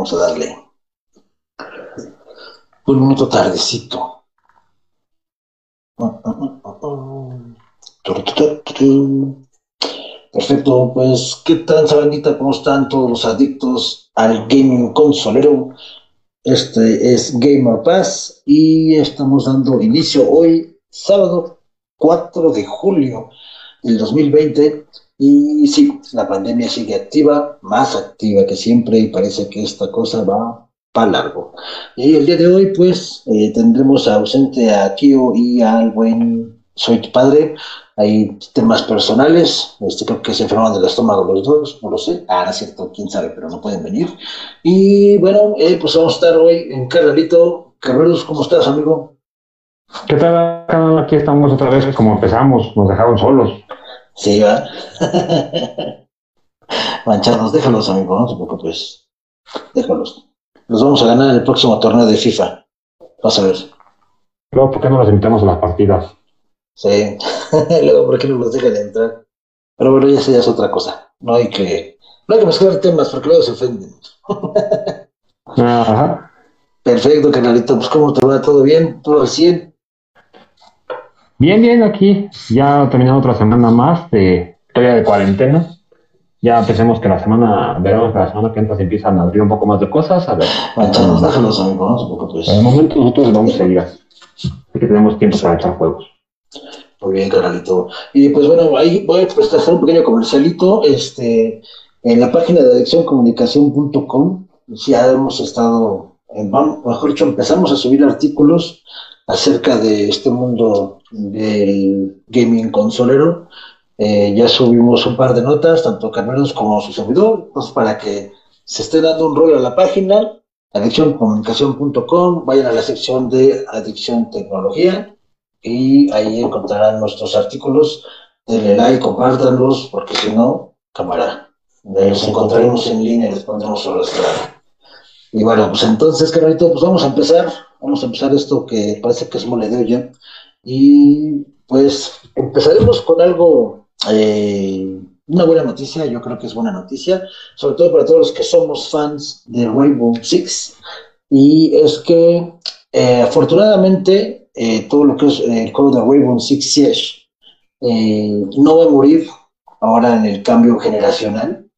vamos a darle un minuto tardecito. Perfecto, pues, ¿qué tal, sabandita? ¿Cómo están todos los adictos al gaming consolero? Este es Gamer Pass y estamos dando inicio hoy, sábado 4 de julio del 2020. Y sí, la pandemia sigue activa, más activa que siempre, y parece que esta cosa va para largo. Y el día de hoy, pues, eh, tendremos ausente a Kio y al buen Soy tu padre. Hay temas personales, este, creo que se enferman del estómago los dos, no lo sé. Ah, no es cierto, quién sabe, pero no pueden venir. Y bueno, eh, pues vamos a estar hoy en Carrerito. Carreros, ¿cómo estás, amigo? ¿Qué tal? Aquí estamos otra vez, como empezamos, nos dejaron solos. Sí, va. Manchados, déjalos, amigo, no te preocupes. Déjalos. Los vamos a ganar en el próximo torneo de FIFA. Vas a ver. Luego, ¿por qué no los invitamos a las partidas? Sí. Luego, ¿por qué no los dejan entrar? Pero bueno, ya, ya es otra cosa. No hay que, no hay que mezclar temas porque luego se ofenden. Ajá. Perfecto, canalito. Pues, ¿cómo te va? ¿Todo bien? ¿Todo al 100? Bien, bien, aquí. Ya terminando otra semana más de historia de cuarentena. Ya pensemos que la semana, veremos que la semana que entra se empiezan a abrir un poco más de cosas. A ver. Manchados, déjalos, amigo, no te preocupes. En el momento nosotros vamos a seguir así. Porque tenemos tiempo para echar juegos. Muy bien, canalito. Y pues bueno, ahí voy pues, a hacer un pequeño comercialito. Este, en la página de adiccioncomunicación.com ya hemos estado, en, mejor dicho, empezamos a subir artículos acerca de este mundo del gaming consolero. Eh, ya subimos un par de notas, tanto Carmeros como su servidor, pues para que se esté dando un rol a la página, adiccioncomunicación.com, vayan a la sección de adicción tecnología y ahí encontrarán nuestros artículos. Denle like, compártanlos, porque si no, cámara, los encontraremos en línea y les pondremos sobre la Y bueno, pues entonces, carnalito, pues vamos a empezar. Vamos a empezar esto que parece que es moledeo ya. Y pues empezaremos con algo, eh, una buena noticia, yo creo que es buena noticia, sobre todo para todos los que somos fans de Rainbow Six. Y es que eh, afortunadamente eh, todo lo que es el juego de Rainbow Six Siege eh, no va a morir ahora en el cambio generacional.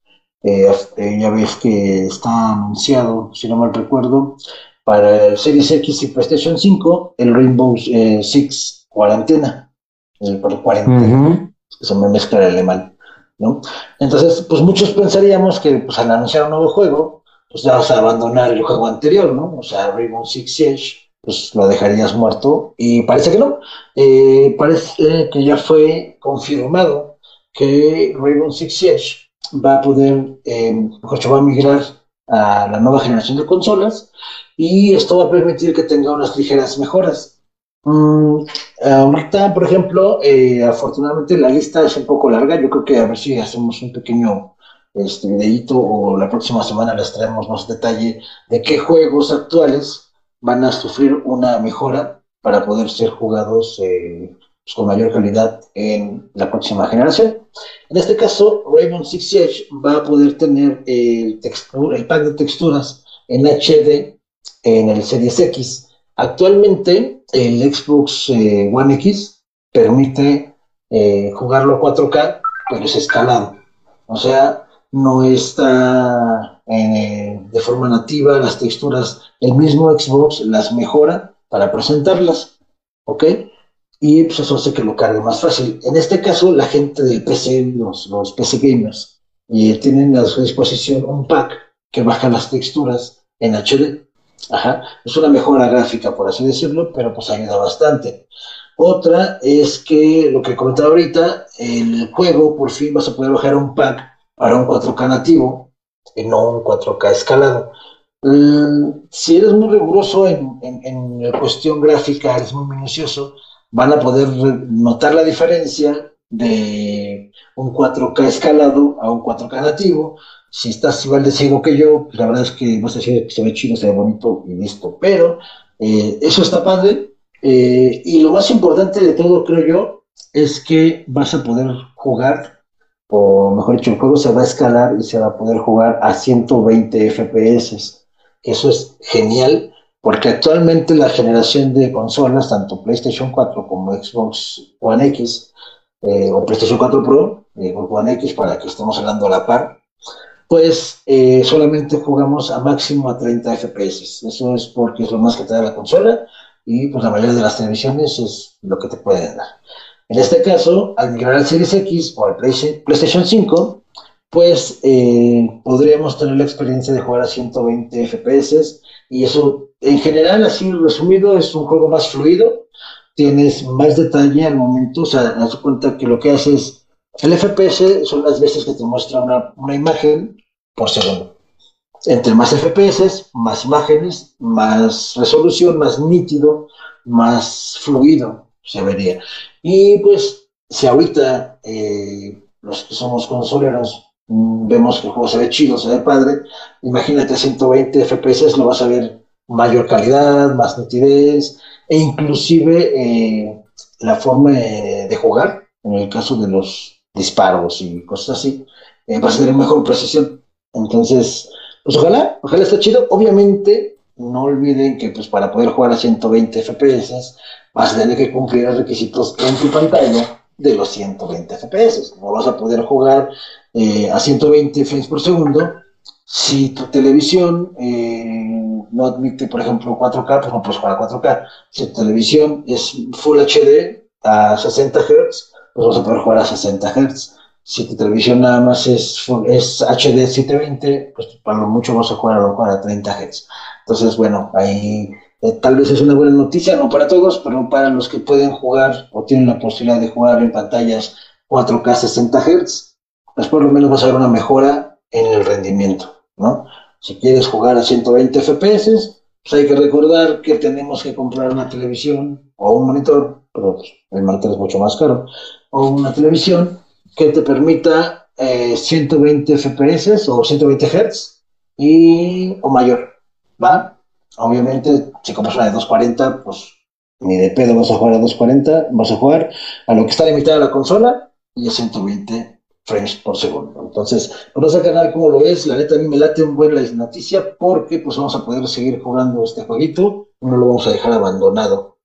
Eh, ya ves que está anunciado, si no mal recuerdo, para el Series X y PlayStation 5 el Rainbow eh, Six cuarentena. El por cuarentena. Ujú. Se me mezcla el alemán, ¿no? Entonces, pues muchos pensaríamos que pues, al anunciar un nuevo juego, pues ya vas a abandonar el juego anterior, ¿no? O sea, Rainbow Six Siege, pues lo dejarías muerto. Y parece que no. Eh, parece que ya fue confirmado que Rainbow Six Siege va a poder, eh, va a migrar a la nueva generación de consolas y esto va a permitir que tenga unas ligeras mejoras. Mm, ahorita, por ejemplo, eh, afortunadamente la lista es un poco larga. Yo creo que a ver si hacemos un pequeño este, videíto o la próxima semana les traemos más detalle de qué juegos actuales van a sufrir una mejora para poder ser jugados eh, pues, con mayor calidad en la próxima generación. En este caso, Rainbow Six Siege va a poder tener el, textura, el pack de texturas en HD en el Series X. Actualmente, el Xbox eh, One X permite eh, jugarlo a 4K, pero es escalado. O sea, no está eh, de forma nativa las texturas. El mismo Xbox las mejora para presentarlas. ¿Ok? Y pues eso hace que lo cargue más fácil. En este caso, la gente del PC, los, los PC gamers, eh, tienen a su disposición un pack que baja las texturas en HD. Ajá. Es una mejora gráfica, por así decirlo, pero pues ayuda bastante. Otra es que lo que comentaba ahorita, el juego por fin vas a poder bajar un pack para un 4K nativo y no un 4K escalado. Mm, si eres muy riguroso en, en, en cuestión gráfica, eres muy minucioso, van a poder notar la diferencia de un 4K escalado a un 4K nativo. Si estás igual de ciego que yo, pues la verdad es que vas a decir que se ve chido, se ve bonito y listo. Pero eh, eso está padre. Eh, y lo más importante de todo, creo yo, es que vas a poder jugar, o mejor dicho, el juego se va a escalar y se va a poder jugar a 120 FPS. Eso es genial, porque actualmente la generación de consolas, tanto PlayStation 4 como Xbox One X, eh, o PlayStation 4 Pro, eh, One X, para que estemos hablando a la par, pues eh, solamente jugamos a máximo a 30 FPS. Eso es porque es lo más que te da la consola y pues la mayoría de las televisiones es lo que te pueden dar. En este caso, al migrar al Series X o al PlayStation 5, pues eh, podríamos tener la experiencia de jugar a 120 FPS y eso en general, así resumido, es un juego más fluido, tienes más detalle al momento, o sea, das cuenta que lo que haces, el FPS son las veces que te muestra una, imagen por segundo. Entre más FPS, más imágenes, más resolución, más nítido, más fluido se vería. Y pues, si ahorita eh, los que somos consoleros mm, vemos que el juego se ve chido, se ve padre, imagínate 120 FPS, lo vas a ver mayor calidad, más nitidez, e inclusive eh, la forma de, jugar, en el caso de los disparos y cosas así, eh, va a tener mejor precisión. Entonces, pues ojalá, ojalá esté chido. Obviamente, no olviden que pues para poder jugar a 120 FPS vas a tener que cumplir los requisitos en tu pantalla de los 120 FPS. No vas a poder jugar eh, a 120 frames por segundo si tu televisión eh, no admite, por ejemplo, 4K, pues no puedes jugar a 4K. Si tu televisión es Full HD a 60 Hz, pues vas a poder jugar a 60 Hz. Si tu televisión nada más es, es HD 720, pues para lo mucho vas a jugar a, a 30 Hz. Entonces, bueno, ahí eh, tal vez es una buena noticia, no para todos, pero para los que pueden jugar o tienen la posibilidad de jugar en pantallas 4K 60 Hz, pues por lo menos vas a ver una mejora en el rendimiento, ¿no? Si quieres jugar a 120 FPS, pues hay que recordar que tenemos que comprar una televisión o un monitor, pero pues, el monitor es mucho más caro, o una televisión que te permita 120 eh, FPS o 120 Hz y, o mayor, ¿va? Obviamente, si compras una de 240, pues ni de pedo vas a jugar a 240, vas a jugar a lo que está limitada la consola y a 120 frames por segundo. Entonces, pues no canal como lo ves, la neta a mí me late un buen la noticia porque pues vamos a poder seguir jugando este jueguito, no lo vamos a dejar abandonado.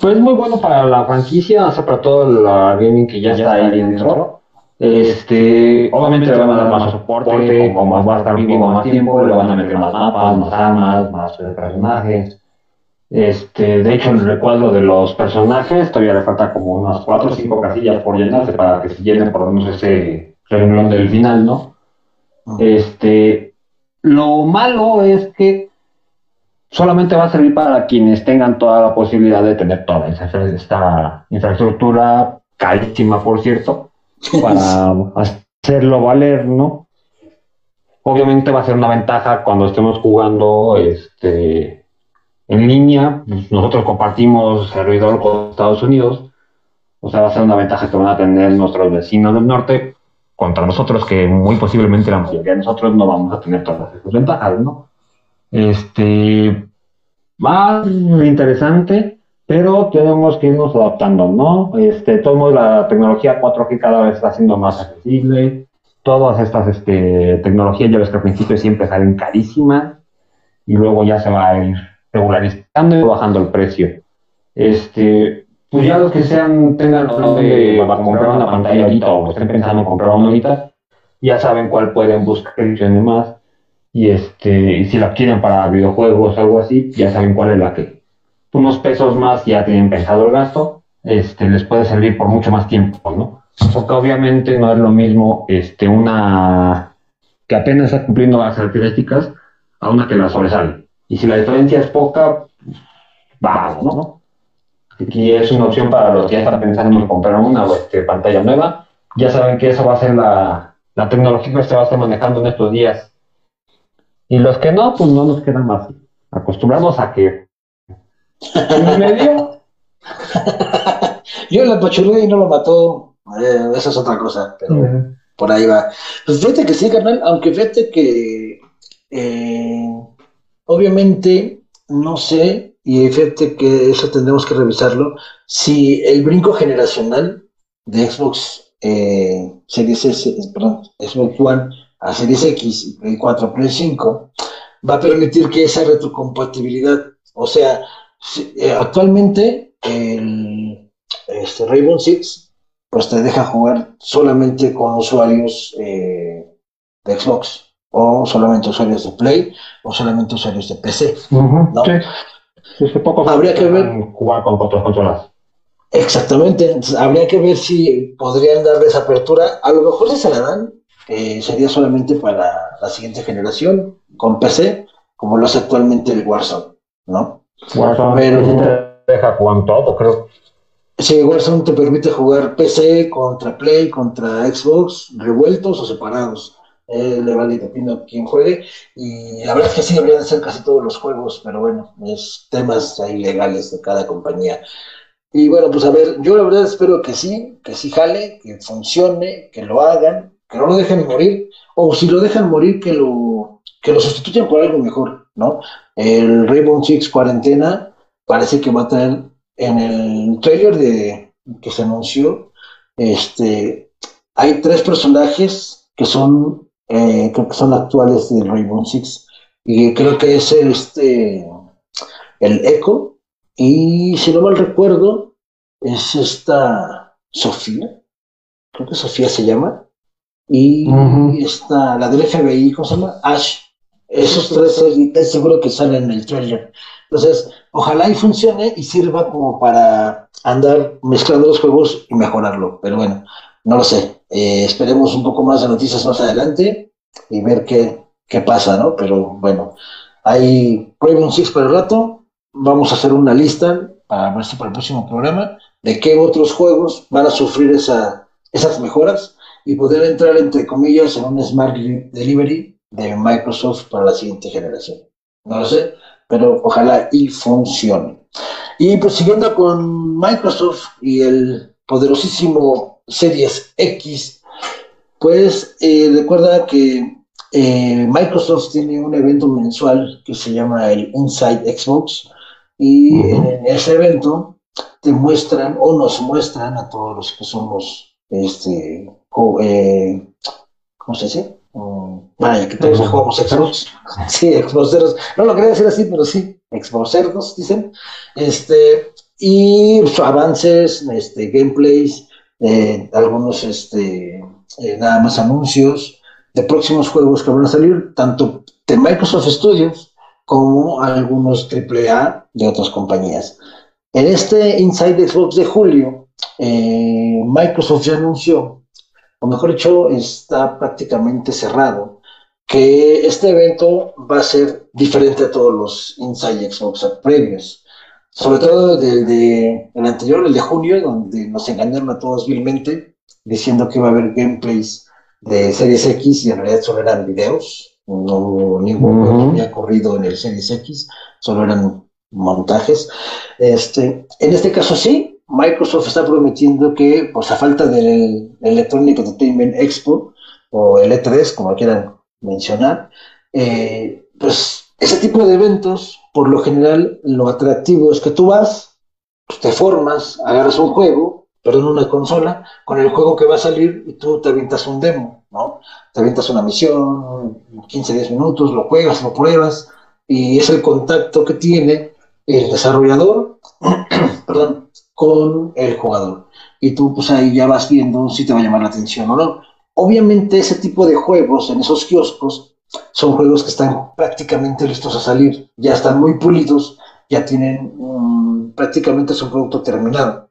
Pues muy bueno para la franquicia, o sea, para todo la gaming que ya, está ahí dentro. Este, obviamente le van a dar más soporte, como va a estar vivo más tiempo, le van a meter más mapas, más armas, más personajes. Este, de hecho, el recuadro de los personajes todavía le falta como unas 4 o 5 casillas por llenarse para que se llenen por lo menos ese renglón del final, ¿no? Este, lo malo es que solamente va a servir para quienes tengan toda la posibilidad de tener toda esa, esta infraestructura carísima, por cierto, para hacerlo valer, ¿no? Obviamente va a ser una ventaja cuando estemos jugando este, en línea. Pues, nosotros compartimos servidor con Estados Unidos. O sea, va a ser una ventaja que van a tener nuestros vecinos del norte contra nosotros, que muy posiblemente la mayoría de nosotros no vamos a tener todas esas ventajas, ¿no? Este, más interesante, pero tenemos que irnos adaptando, ¿no? Este, todo la tecnología 4G cada vez está siendo más accesible. Todas estas este, tecnologías, ya ves que al principio siempre salen carísimas y luego ya se va a ir regularizando y bajando el precio. Este, pues ya los que sean, tengan de comprar una pantalla ahorita o estén pensando en comprar una ahorita, ya saben cuál pueden buscar y demás y este, si la quieren para videojuegos o algo así, ya saben cuál es la que unos pesos más ya tienen pensado el gasto, este, les puede servir por mucho más tiempo, ¿no? Porque obviamente no es lo mismo este, una que apenas está cumpliendo las características a una que la sobresale. Y si la diferencia es poca, vamos, ¿no? Aquí es una opción para los que ya están pensando en comprar una este, pantalla nueva. Ya saben que eso va a ser la, la tecnología que se va a estar manejando en estos días y los que no, pues no nos queda más. Acostumbramos a que en medio. Yo la apachurré y no lo mató. Eh, esa es otra cosa, pero por ahí va. Pues fíjate que sí, carnal, aunque fíjate que eh, obviamente no sé, y fíjate que eso tendremos que revisarlo, si el brinco generacional de Xbox eh, Series S, perdón, Xbox One a Series X y Play 4, Play 5, va a permitir que esa retrocompatibilidad, o sea, eh, actualmente el este, Rainbow Six pues te deja jugar solamente con usuarios eh, de Xbox o solamente usuarios de Play o solamente usuarios de PC. ¿no? Sí. habría que ver jugar con otras consolas. Exactamente, habría que ver si podrían darles apertura. A lo mejor si se la dan, eh, sería solamente para la siguiente generación con PC, como lo hace actualmente el Warzone, ¿no? Warzone Pero, te deja jugar todo, creo. Sí, Warzone te permite jugar PC contra Play, contra Xbox, revueltos o separados. Eh, le vale pino quien juegue. Y la verdad es que sí deberían ser casi todos los juegos, pero bueno, es temas ahí legales de cada compañía. Y bueno, pues a ver, yo la verdad espero que sí, que sí jale, que funcione, que lo hagan, que no lo dejen morir, o si lo dejan morir, que lo, que lo sustituyan por algo mejor, ¿no? El Rainbow Six Cuarentena parece que va a traer en el trailer de, que se anunció, este, hay tres personajes que son, eh, creo que son actuales del Rainbow Six, y creo que es este, el Echo, y si no mal recuerdo, es esta Sofía, creo que Sofía se llama, y esta, la del FBI, ¿cómo se llama? Ash. Esos tres es seguro que salen en el trailer. Entonces, ojalá y funcione y sirva como para andar mezclando los juegos y mejorarlo. Pero bueno, no lo sé. Eh, esperemos un poco más de noticias más adelante y ver qué, qué pasa, ¿no? Pero bueno, hay Raven Six por el rato vamos a hacer una lista para para el próximo programa de qué otros juegos van a sufrir esa, esas mejoras y poder entrar, entre comillas, en un Smart Delivery de Microsoft para la siguiente generación. No lo sé, pero ojalá y funcione. Y pues siguiendo con Microsoft y el poderosísimo Series X, pues eh, recuerda que eh, Microsoft tiene un evento mensual que se llama el Inside Xbox, y en ese evento te muestran o nos muestran a todos los que somos, este, eh, ¿cómo se dice? Mm, vaya, que todos jugamos Xbox. Sí, Xboxeros. No lo quería decir así, pero sí, Xboxeros, dicen. Este, y pues, avances, este, gameplays, eh, algunos, este, eh, nada más anuncios de próximos juegos que van a salir, tanto de Microsoft Studios como algunos AAA de otras compañías. En este Inside Xbox de julio, eh, Microsoft ya anunció, o mejor dicho, está prácticamente cerrado, que este evento va a ser diferente a todos los Inside Xbox previos. Sobre todo del de, el anterior, el de junio, donde nos engañaron a todos vilmente, diciendo que iba a haber gameplays de Series X y en realidad solo eran videos no ningún juego había corrido en el Series X, solo eran montajes. Este, en este caso sí, Microsoft está prometiendo que, pues a falta del Electronic Entertainment Expo, o el E3, como quieran mencionar, eh, pues ese tipo de eventos, por lo general, lo atractivo es que tú vas, pues, te formas, agarras un juego, perdón, una consola con el juego que va a salir y tú te avientas un demo, ¿no? Te avientas una misión, 15, 10 minutos, lo juegas, lo pruebas y es el contacto que tiene el desarrollador, con el jugador. Y tú pues ahí ya vas viendo si te va a llamar la atención o no. Obviamente ese tipo de juegos en esos kioscos son juegos que están prácticamente listos a salir, ya están muy pulidos, ya tienen prácticamente su producto terminado.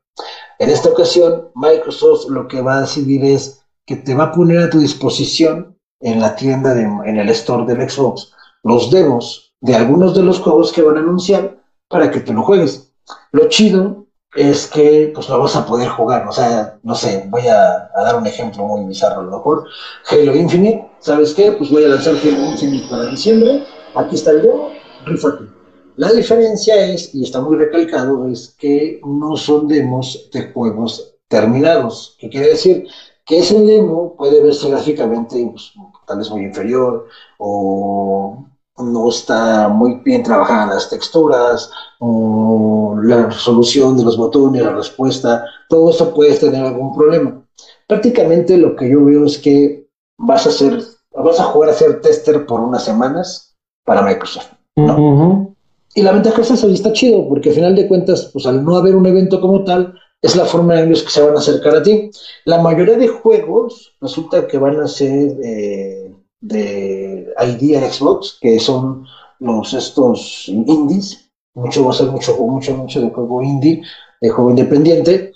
En esta ocasión, Microsoft lo que va a decidir es que te va a poner a tu disposición en la tienda, de, en el store del Xbox, los demos de algunos de los juegos que van a anunciar para que te lo juegues. Lo chido es que pues lo vas a poder jugar, o sea, no sé, voy a, dar un ejemplo muy bizarro a lo mejor. Halo Infinite, ¿sabes qué? Pues voy a lanzar Halo Infinite para diciembre, aquí está el demo, rifate la diferencia es, y está muy recalcado, es que no son demos de juegos terminados. ¿Qué quiere decir? Que ese demo puede verse gráficamente pues, tal vez muy inferior o no está muy bien trabajadas las texturas o la resolución de los botones, la respuesta, todo eso puede tener algún problema. Prácticamente lo que yo veo es que vas a hacer vas a jugar a ser tester por unas semanas para Microsoft, ¿no? Y la ventaja es esa, y está chido, porque al final de cuentas, pues al no haber un evento como tal, es la forma en la que se van a acercar a ti. La mayoría de juegos resulta que van a ser eh, de ID Xbox, que son los estos indies, mucho va a ser mucho, mucho, mucho de juego indie, de juego independiente,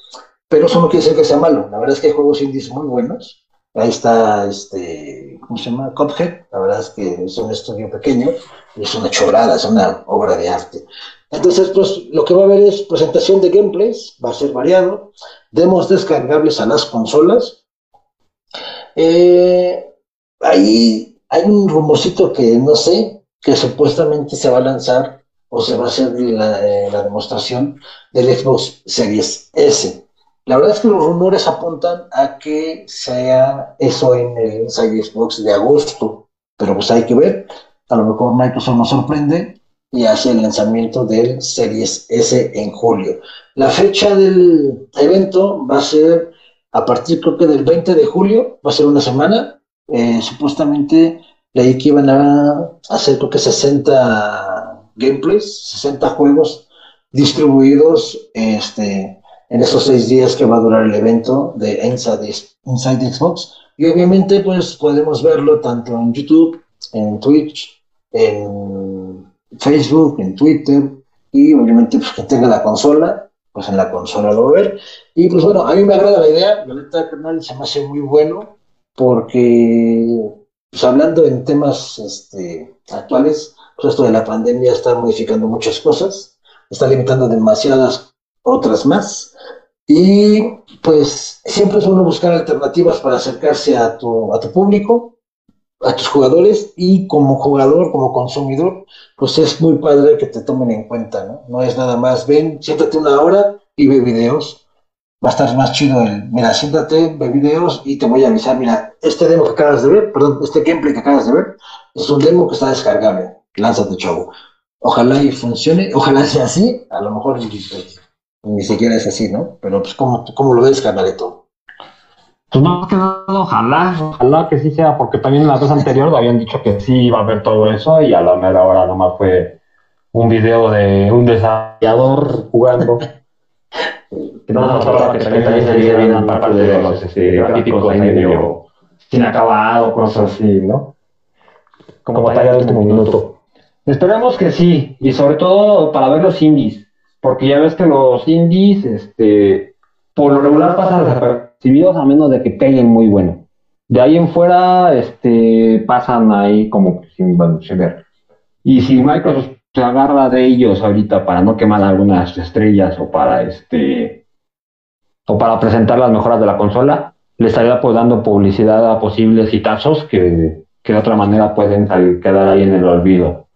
pero eso no quiere decir que sea malo. La verdad es que hay juegos indies muy buenos. Ahí está, este, ¿cómo se llama? Cuphead. La verdad es que es un estudio pequeño es una chorrada, es una obra de arte. Entonces, pues lo que va a haber es presentación de gameplays, va a ser variado, demos descargables a las consolas. Eh, ahí hay un rumorcito que no sé, que supuestamente se va a lanzar o se va a hacer la, eh, la demostración del Xbox Series S. La verdad es que los rumores apuntan a que sea eso en el Inside Xbox de agosto, pero pues hay que ver. A lo mejor Microsoft nos sorprende y hace el lanzamiento del Series S en julio. La fecha del evento va a ser a partir creo que del 20 de julio, va a ser una semana. Eh, supuestamente leí que iban a hacer creo que 60 gameplays, 60 juegos distribuidos este, en esos seis días que va a durar el evento de Inside, Inside Xbox. Y obviamente pues podemos verlo tanto en YouTube, en Twitch, en Facebook, en Twitter y obviamente pues, que tenga la consola, pues en la consola lo va a ver. Y pues bueno, a mí me agrada la idea, la neta canal se me hace muy bueno porque pues hablando en temas este, actuales, pues esto de la pandemia está modificando muchas cosas, está limitando demasiadas otras más. Y pues siempre es bueno buscar alternativas para acercarse a tu, a tu público a tus jugadores y como jugador, como consumidor, pues es muy padre que te tomen en cuenta, ¿no? No es nada más, ven, siéntate una hora y ve videos. Va a estar más chido el, mira, siéntate, ve videos y te voy a avisar, mira, este demo que acabas de ver, perdón, este gameplay que acabas de ver, es un demo que está descargable. Lánzate, chavo. Ojalá y funcione, ojalá sea así, a lo mejor ni, siquiera es así, ¿no? Pero pues, ¿cómo, cómo lo ves, carnalito? Pues más que nada, ojalá, ojalá que sí sea, porque también en la vez anterior habían dicho que sí iba a haber todo eso y a la mera hora nomás fue un video de un desarrollador jugando. no nos falta que también se bien parte de los este, gráficos ahí medio sin acabado, cosas así, ¿no? Como talla de último minuto. Esperemos que sí, y sobre todo para ver los indies, porque ya ves que los indies, este, por lo regular pasan desapercibidos a menos de que peguen muy bueno. De ahí en fuera, este, pasan ahí como sin, ver. Y si Microsoft se agarra de ellos ahorita para no quemar algunas estrellas o para este presentar las mejoras de la consola, le estaría pues dando publicidad a posibles hitazos que, que de otra manera pueden quedar ahí en el olvido.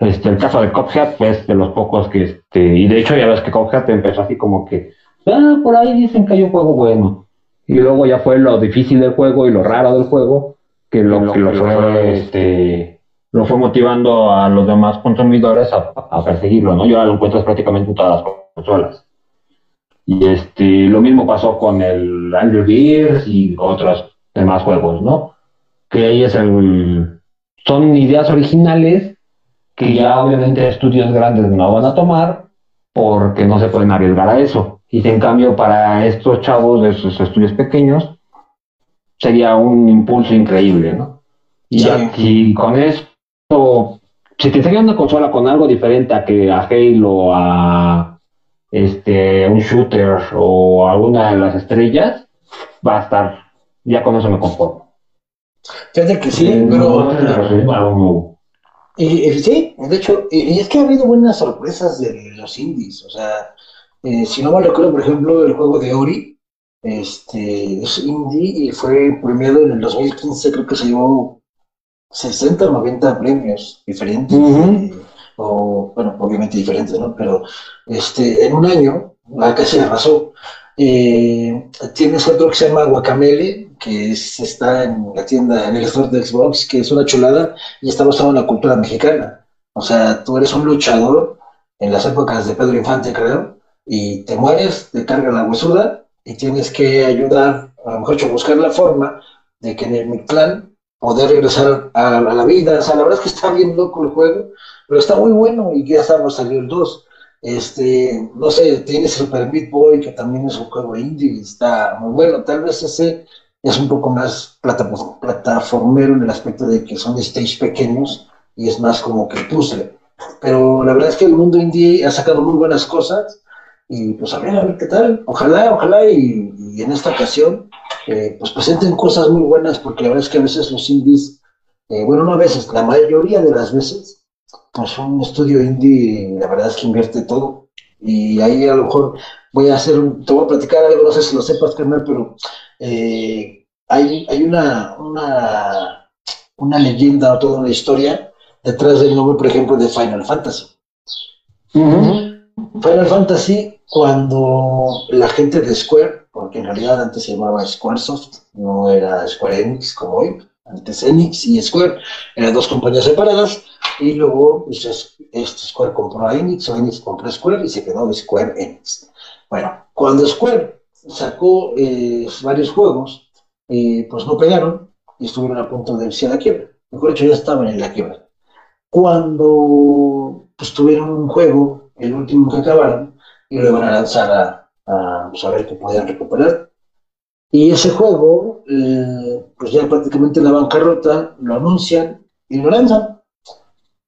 Este, el caso de Cophead, pues de los pocos que, este, y de hecho ya ves que Cophead empezó así como que, ah, por ahí dicen que hay un juego bueno y luego ya fue lo difícil del juego y lo raro del juego que lo, que lo fue este lo fue motivando a los demás consumidores a, perseguirlo, ¿no? Y ahora lo encuentras prácticamente en todas las consolas. Y este, lo mismo pasó con el Angry Birds y otros demás juegos, ¿no? Que ahí es el... Son ideas originales que ya obviamente estudios grandes no van a tomar porque no se pueden arriesgar a eso. Y en cambio para estos chavos de sus estudios pequeños sería un impulso increíble, ¿no? Y, con esto, si te enseñan una consola con algo diferente a que a Halo, a este, un shooter o alguna de las estrellas, va a estar, ya con eso me conformo. Fíjate que sí, pero... y, sí, de hecho, y, es que ha habido buenas sorpresas de los indies, o sea, eh, si no mal recuerdo, por ejemplo, el juego de Ori, este, es indie y fue premiado en el 2015, creo que se llevó 60 o 90 premios diferentes, eh, o bueno, obviamente diferentes, ¿no? Pero este, en un año, casi arrasó. Eh, tienes otro que se llama Guacamele, que está en la tienda, en el store de Xbox, que es una chulada y está basado en la cultura mexicana. O sea, tú eres un luchador en las épocas de Pedro Infante, creo, y te mueres, te carga la huesuda y tienes que ayudar, a lo mejor, a buscar la forma de que en el clan poder regresar a, la vida. O sea, la verdad es que está bien loco el juego, pero está muy bueno y ya estamos salió el 2. Este, no sé, tiene Super Meat Boy, que también es un juego indie, y está muy bueno. Tal vez ese es un poco más plataformero en el aspecto de que son stage pequeños y es más como que puzzle. Pero la verdad es que el mundo indie ha sacado muy buenas cosas y pues a ver, a ver qué tal. Ojalá, ojalá y, en esta ocasión eh, pues presenten cosas muy buenas porque la verdad es que a veces los indies, eh, bueno, no a veces, la mayoría de las veces, pues un estudio indie la verdad es que invierte todo y ahí a lo mejor voy a hacer, te voy a platicar algo, no sé si lo sepas, carnal, pero eh, hay, hay una, una, una leyenda o toda una historia detrás del nombre, por ejemplo, de Final Fantasy. Final Fantasy, cuando la gente de Square, porque en realidad antes se llamaba Squaresoft, no era Square Enix como hoy, antes Enix y Square, eran dos compañías separadas, y luego pues, Square compró a Enix, o Enix compró a Square y se quedó Square Enix. Bueno, cuando Square sacó eh, varios juegos, eh, pues no pegaron y estuvieron a punto de irse a la quiebra. Mejor dicho, ya estaban en la quiebra. Cuando pues, tuvieron un juego, el último que acabaron, y lo iban a lanzar a, a pues, ver qué podían recuperar. Y ese juego, eh, pues ya prácticamente en la bancarrota, lo anuncian y lo lanzan.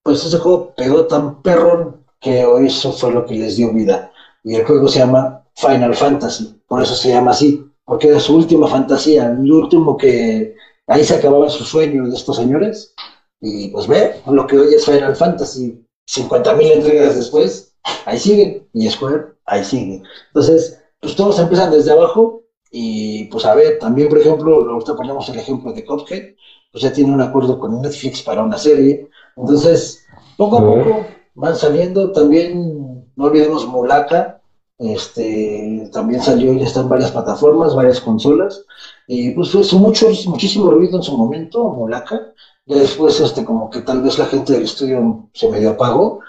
Pues ese juego pegó tan perrón que eso fue lo que les dio vida. Y el juego se llama Final Fantasy, por eso se llama así, porque era su última fantasía, el último que ahí se acababa su sueño de estos señores. Y pues ve, lo que hoy es Final Fantasy, 50.000 entregas después, ahí siguen, y Square, ahí sigue. Entonces, pues todos empiezan desde abajo, y pues a ver, también por ejemplo, ahorita ponemos el ejemplo de Cuphead, pues ya tiene un acuerdo con Netflix para una serie. Entonces, poco a poco van saliendo. También, no olvidemos Mulaka, este, también salió, ya está en varias plataformas, varias consolas, y pues fue mucho, muchísimo ruido en su momento, Mulaka, ya después este, como que tal vez la gente del estudio se medio apagó,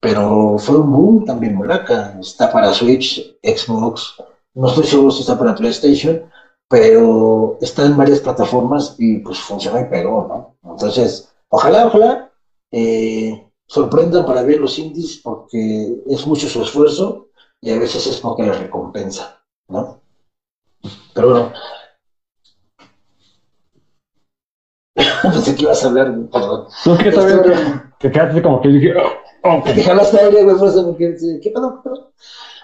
pero fue un boom también Mulaka, está para Switch, Xbox, no estoy seguro si está para PlayStation, pero está en varias plataformas y pues funciona y pegó, ¿no? Entonces, ojalá, ojalá eh, sorprendan para ver los indies porque es mucho su esfuerzo y a veces es porque la recompensa, ¿no? Pero bueno. Pensé que ibas a hablar, perdón. No, es que también que, que quedaste como que dije, oh, oh que dejaste aire, güey, porque, ¿qué pedo?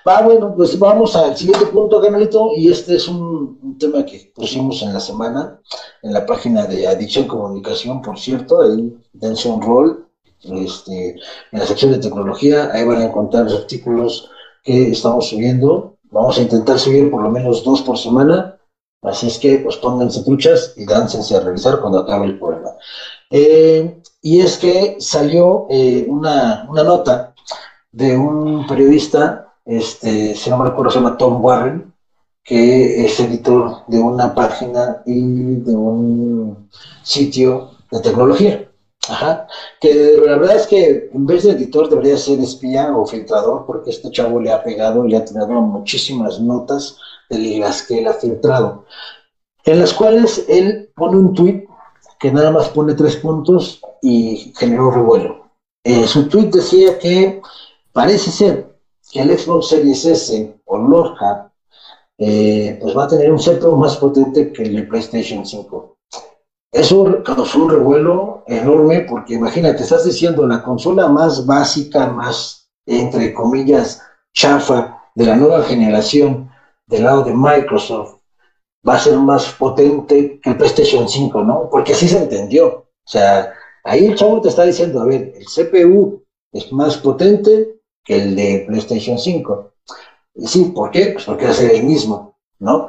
Va, bueno, pues vamos al siguiente punto, Canalito, y este es un, tema que pusimos en la semana en la página de Adicción Comunicación, por cierto, ahí dense un rol, este, en la sección de tecnología, ahí van a encontrar los artículos que estamos subiendo, vamos a intentar subir por lo menos dos por semana, así es que pues pónganse truchas y dáncense a revisar cuando acabe el programa. Eh, y es que salió eh, una, una nota de un periodista este, si no me recuerdo, se llama Tom Warren, que es editor de una página y de un sitio de tecnología. Ajá. Que la verdad es que en vez de editor debería ser espía o filtrador, porque este chavo le ha pegado y le ha tirado muchísimas notas de las que él ha filtrado, en las cuales él pone un tweet que nada más pone tres puntos y generó revuelo. Eh, su tweet decía que parece ser el Xbox Series S o Lorca eh, pues va a tener un CPU más potente que el PlayStation 5. Eso causó un revuelo enorme porque imagínate, estás diciendo la consola más básica, más, entre comillas, chafa de la nueva generación del lado de Microsoft va a ser más potente que el PlayStation 5, ¿no? Porque así se entendió. O sea, ahí el chavo te está diciendo, a ver, el CPU es más potente que el de PlayStation 5. Y sí, ¿por qué? Pues porque es el mismo, ¿no?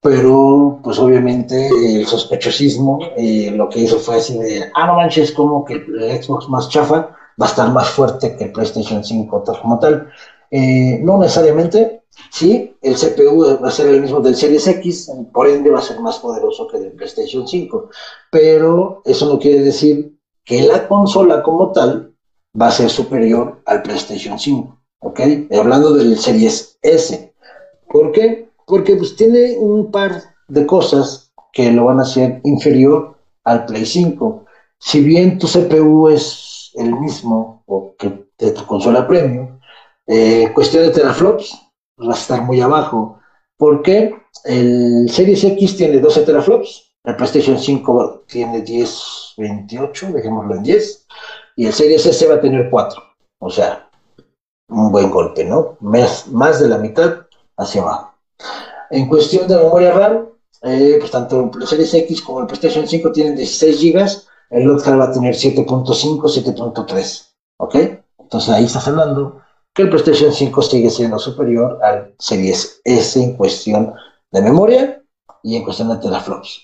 Pero, pues obviamente, el sospechosismo eh, lo que hizo fue así de, ah, no manches, como que el Xbox más chafa va a estar más fuerte que el PlayStation 5, tal como tal. Eh, no necesariamente, sí, el CPU va a ser el mismo del Series X, por ende va a ser más poderoso que el PlayStation 5, pero eso no quiere decir que la consola como tal va a ser superior al PlayStation 5, ¿ok? Hablando del Series S. ¿Por qué? Porque pues tiene un par de cosas que lo van a hacer inferior al Play 5. Si bien tu CPU es el mismo o que de tu consola premium, eh, cuestión de teraflops, pues va a estar muy abajo. Porque el Series X tiene 12 teraflops, el PlayStation 5 tiene 10, 28, dejémoslo en 10, y el Series S va a tener 4. O sea, un buen golpe, ¿no? Más, más de la mitad hacia abajo. En cuestión de memoria RAM, eh, pues tanto el Series X como el PlayStation 5 tienen 16 GB, el Logitech va a tener 7.5, 7.3, ¿ok? Entonces ahí estás hablando que el PlayStation 5 sigue siendo superior al Series S en cuestión de memoria y en cuestión de teraflops.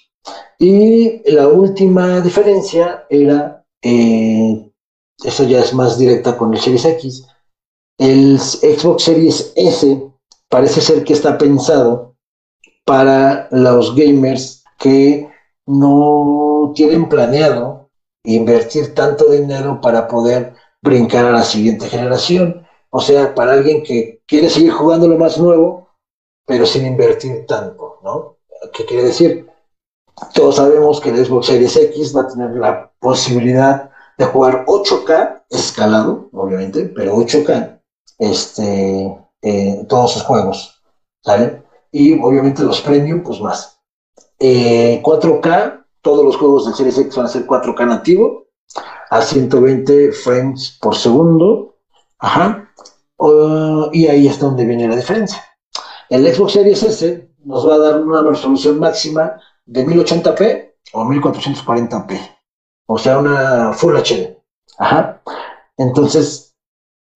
Y la última diferencia era, eh, eso ya es más directa con el Series X, el Xbox Series S parece ser que está pensado para los gamers que no tienen planeado invertir tanto dinero para poder brincar a la siguiente generación. O sea, para alguien que quiere seguir jugando lo más nuevo, pero sin invertir tanto, ¿no? ¿Qué quiere decir? Todos sabemos que el Xbox Series X va a tener la posibilidad de jugar 8K escalado, obviamente, pero 8K, este, eh, todos sus juegos, ¿sale? y obviamente los premium, pues más. 4K, eh, todos los juegos del Series X van a ser 4K nativo, a 120 frames por segundo. Ajá. y ahí es donde viene la diferencia. El Xbox Series S nos va a dar una resolución máxima de 1080p o 1440p. O sea, una Full HD. Ajá. Entonces,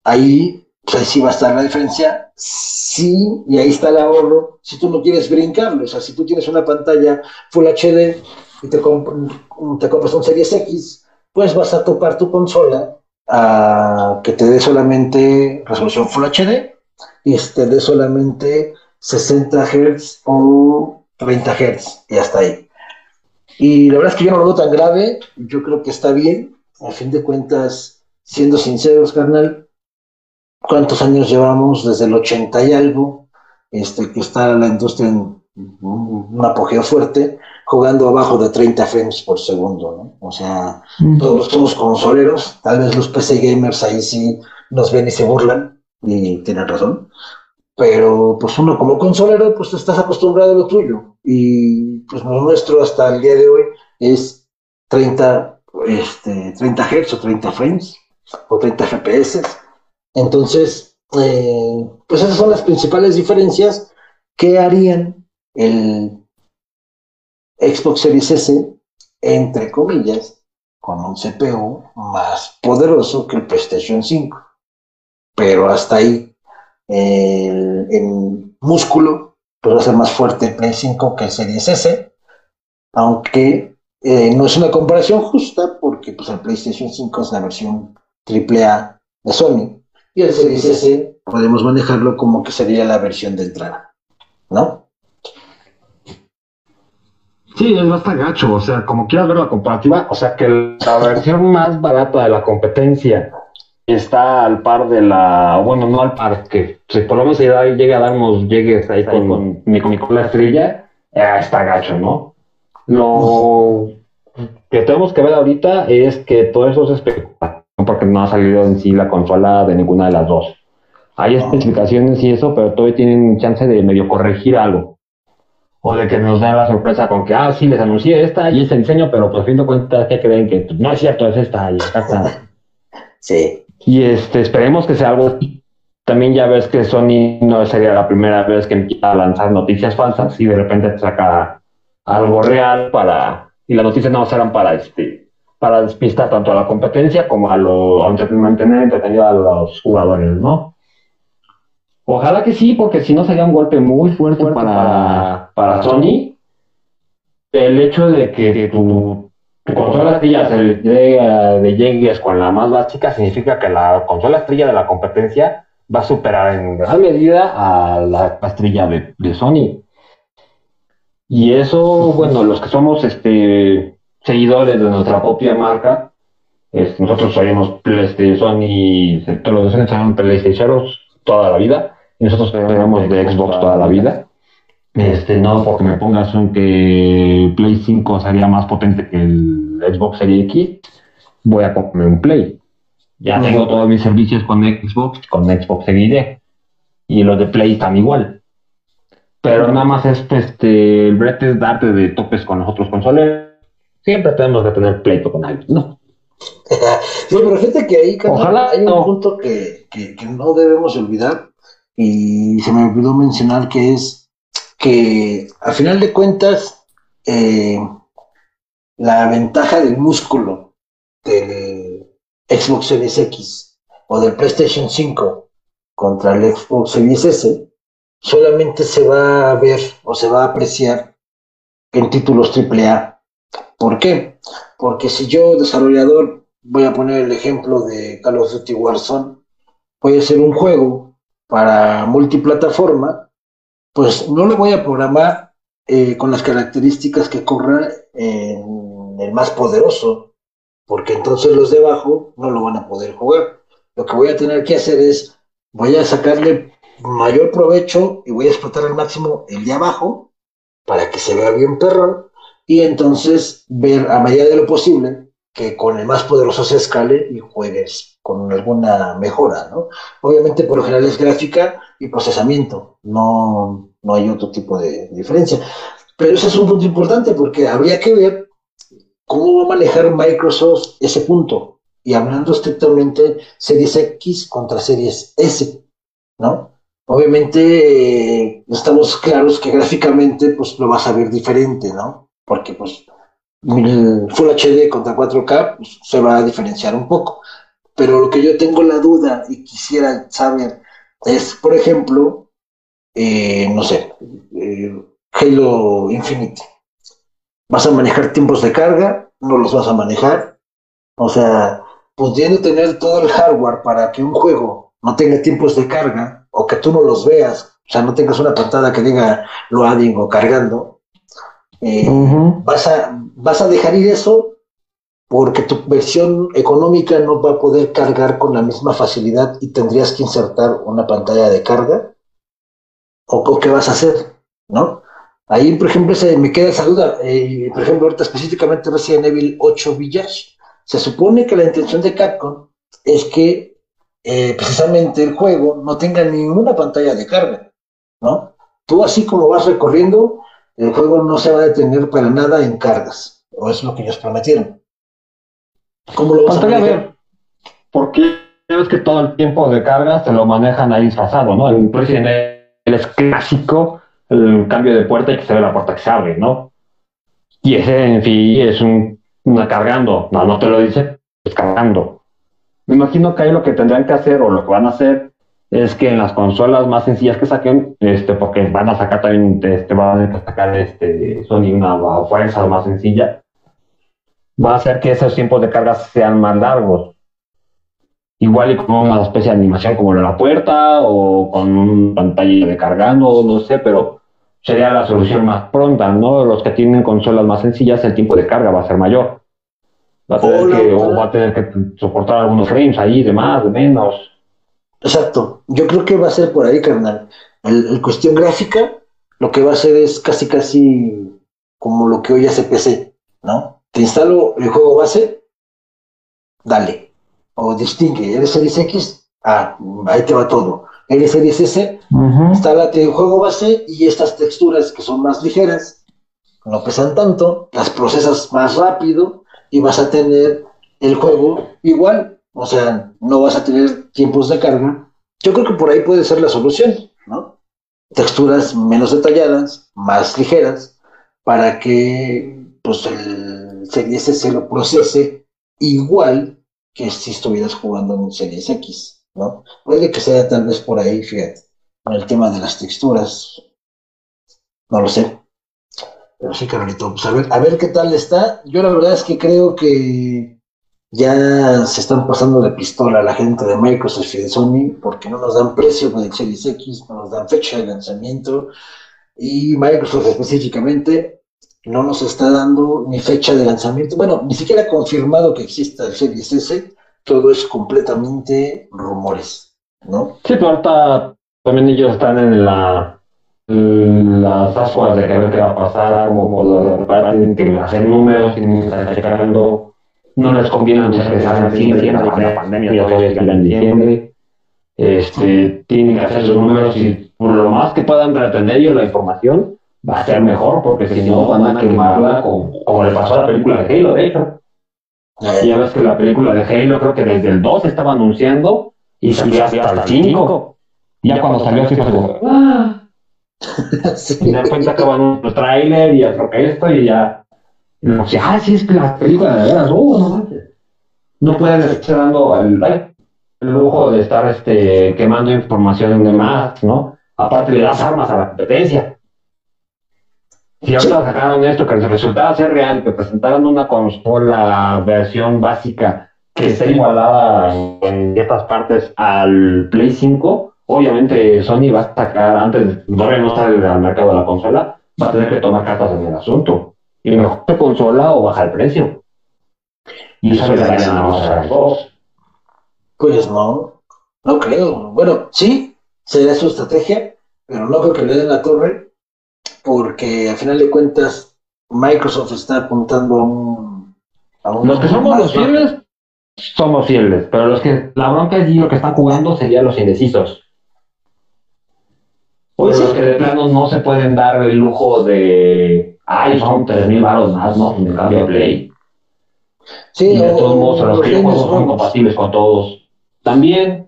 ahí, pues ahí sí va a estar la diferencia sí, y ahí está el ahorro, si tú no quieres brincarlo, o sea, si tú tienes una pantalla Full HD y te, te compras un Series X, pues vas a topar tu consola a que te dé solamente resolución Full HD y te dé solamente 60 Hz o 30 Hz y hasta ahí. Y la verdad es que yo no lo veo tan grave, yo creo que está bien, a fin de cuentas, siendo sinceros, carnal, cuántos años llevamos desde el 80 y algo, este, que está la industria en un apogeo fuerte, jugando abajo de 30 frames por segundo, ¿no? O sea, todos somos consoleros, tal vez los PC gamers ahí sí nos ven y se burlan, y tienen razón, pero pues uno como consolero, pues estás acostumbrado a lo tuyo, y pues lo nuestro hasta el día de hoy es 30, este, 30 Hz o 30 frames, o 30 FPS, entonces, eh, pues esas son las principales diferencias que harían el Xbox Series S, entre comillas, con un CPU más poderoso que el PlayStation 5. Pero hasta ahí, el, músculo, pues va a ser más fuerte el Play 5 que el Series S, aunque eh, no es una comparación justa porque pues, el PlayStation 5 es la versión AAA de Sony y el Series S podemos manejarlo como que sería la versión de entrada, ¿no? Sí, es bastante gacho, o sea, como quieras ver la comparativa, o sea que la versión más barata de la competencia está al par de la, bueno, no al par, que si por lo menos llega a darnos llegues ahí con, mi, con la estrella, está gacho, ¿no? Lo que tenemos que ver ahorita es que todo eso es espectacular porque no ha salido en sí la consola de ninguna de las dos. Hay especificaciones y eso, pero todavía tienen chance de medio corregir algo. O de que nos den la sorpresa con que, ah, sí, les anuncié esta y este diseño, pero por fin de cuentas que creen que no es cierto, es esta y esta. Sí. Y este, esperemos que sea algo así. También ya ves que Sony no sería la primera vez que empieza a lanzar noticias falsas y de repente te saca algo real para... Y las noticias no serán para este para despistar tanto a la competencia como a, lo, mantener entretenido a los jugadores, ¿no? Ojalá que sí, porque si no sería un golpe muy fuerte, para, para Sony. El hecho de que tu, consola estrella de llegues con la más básica significa que la consola estrella de la competencia va a superar en gran medida a la estrella de, de Sony. Y eso, bueno, los que somos este seguidores de nuestra propia marca. nosotros sabemos PlayStation y todos los son PlayStation toda la vida y nosotros sabemos de Xbox toda la vida. Este, no porque me pongas un que Play 5 sería más potente que el Xbox Series X, voy a comprarme un Play. Ya tengo todos mis servicios con Xbox, con Xbox Series Y los de Play están igual. Pero nada más es este, el brete es darte de topes con los otros consoles. Siempre tenemos que tener pleito con alguien, ¿no? sí, pero fíjate que ahí hay un punto que, que, que no debemos olvidar y se me olvidó mencionar que es que a final de cuentas eh, la ventaja del músculo del Xbox Series X o del PlayStation 5 contra el Xbox Series S solamente se va a ver o se va a apreciar en títulos AAA. ¿Por qué? Porque si yo, desarrollador, voy a poner el ejemplo de Call of Duty Warzone, voy a hacer un juego para multiplataforma, pues no lo voy a programar eh, con las características que corra en el más poderoso, porque entonces los de abajo no lo van a poder jugar. Lo que voy a tener que hacer es, voy a sacarle mayor provecho y voy a explotar al máximo el de abajo para que se vea bien perrón y entonces ver a medida de lo posible que con el más poderoso se escale y juegues con alguna mejora, ¿no? Obviamente por lo general es gráfica y procesamiento, no, no hay otro tipo de diferencia. Pero ese es un punto importante porque habría que ver cómo va a manejar Microsoft ese punto. Y hablando estrictamente Series X contra Series S, ¿no? Obviamente eh, estamos claros que gráficamente pues lo vas a ver diferente, ¿no? Porque pues Full HD contra 4K pues, se va a diferenciar un poco. Pero lo que yo tengo la duda y quisiera saber es, por ejemplo, eh, no sé, eh, Halo Infinite. ¿Vas a manejar tiempos de carga? ¿No los vas a manejar? O sea, pudiendo tener todo el hardware para que un juego no tenga tiempos de carga o que tú no los veas, o sea, no tengas una pantalla que diga loading o cargando, eh, vas, a, vas a dejar ir eso porque tu versión económica no va a poder cargar con la misma facilidad y tendrías que insertar una pantalla de carga. ¿O qué vas a hacer? ¿No? Ahí, por ejemplo, se me queda esa duda. Eh, por ejemplo, ahorita específicamente Resident Evil 8 Village. Se supone que la intención de Capcom es que eh, precisamente el juego no tenga ninguna pantalla de carga, ¿no? Tú así como vas recorriendo, el juego no se va a detener para nada en cargas, o es lo que ellos prometieron. ¿Cómo lo vas a ver? Porque es que todo el tiempo de carga se lo manejan ahí disfrazado, ¿no? El Resident es clásico, el cambio de puerta y que se ve la puerta que se abre, ¿no? Y ese en fin es un, una cargando, no, no te lo dice, es cargando. Me imagino que ahí lo que tendrán que hacer o lo que van a hacer es que en las consolas más sencillas que saquen, este, porque van a sacar también, este, van a sacar este, Sony una fuerza más sencilla, va a hacer que esos tiempos de carga sean más largos. Igual y con una especie de animación como la puerta o con un pantalla de cargando, no sé, pero sería la solución más pronta, ¿no? Los que tienen consolas más sencillas, el tiempo de carga va a ser mayor. Va a tener, que, o va a tener que soportar algunos frames ahí, de más, de menos. Exacto. Yo creo que va a ser por ahí, carnal. El, cuestión gráfica, lo que va a hacer es casi, casi como lo que hoy hace PC, ¿no? Te instalo el juego base, dale. O distingue, eres Series X, ah, ahí te va todo. Eres Series S, instálate el juego base y estas texturas que son más ligeras, no pesan tanto, las procesas más rápido y vas a tener el juego igual o sea, no vas a tener tiempos de carga. Yo creo que por ahí puede ser la solución, ¿no? Texturas menos detalladas, más ligeras, para que pues, el Series S lo procese igual que si estuvieras jugando en un Series X, ¿no? Puede que sea tal vez por ahí, fíjate, con el tema de las texturas. No lo sé. Pero sí, Carolito, pues a ver, a ver qué tal está. Yo la verdad es que creo que ya se están pasando de pistola la gente de Microsoft y de Sony porque no nos dan precio con el Series X, no nos dan fecha de lanzamiento y Microsoft específicamente no nos está dando ni fecha de lanzamiento, bueno, ni siquiera confirmado que exista el Series S, todo es completamente rumores, ¿no? Sí, pero ahorita también ellos están en la las ascuas de que va a pasar, como lo tienen que hacer números, tienen que estar checando, no les conviene muchas veces hacer cine, la pandemia todavía está en diciembre, este, tienen que hacer sus números y por lo más que puedan retener ellos la información, va a ser mejor, porque si no van a quemarla como, como le pasó a la película de Halo, de hecho. Ya ves que la película de Halo creo que desde el 2 estaba anunciando y salió hasta el 5. Ya cuando salió así fue como, ¡ah! Y después acaban los trailer y otro que esto y ya. Y luego, ah, sí, es que la película de veras, uh, no No pueden estar dando el, el, lujo de estar este, quemando información de más, ¿no? Aparte le das armas a la competencia. Si ahorita sacaron esto que resultaba ser real, que presentaron una consola versión básica que está igualada en ciertas partes al Play 5, obviamente Sony va a sacar, antes de no estar al mercado de la consola, va a tener que tomar cartas en el asunto. Y mejor consola o baja el precio. Y eso le daría a dos. Pues no, no creo. Bueno, sí, sería su estrategia, pero no creo que le den la torre, porque al final de cuentas Microsoft está apuntando a un... A un los que somos los fieles, somos fieles, pero los que la bronca es lo que están jugando serían los indecisos. Pues los que de plano no se pueden dar el lujo de, ay, son 3.000 baros más, ¿no? Me cambio Play. Sí, y de todos modos, los que son compatibles con todos. También,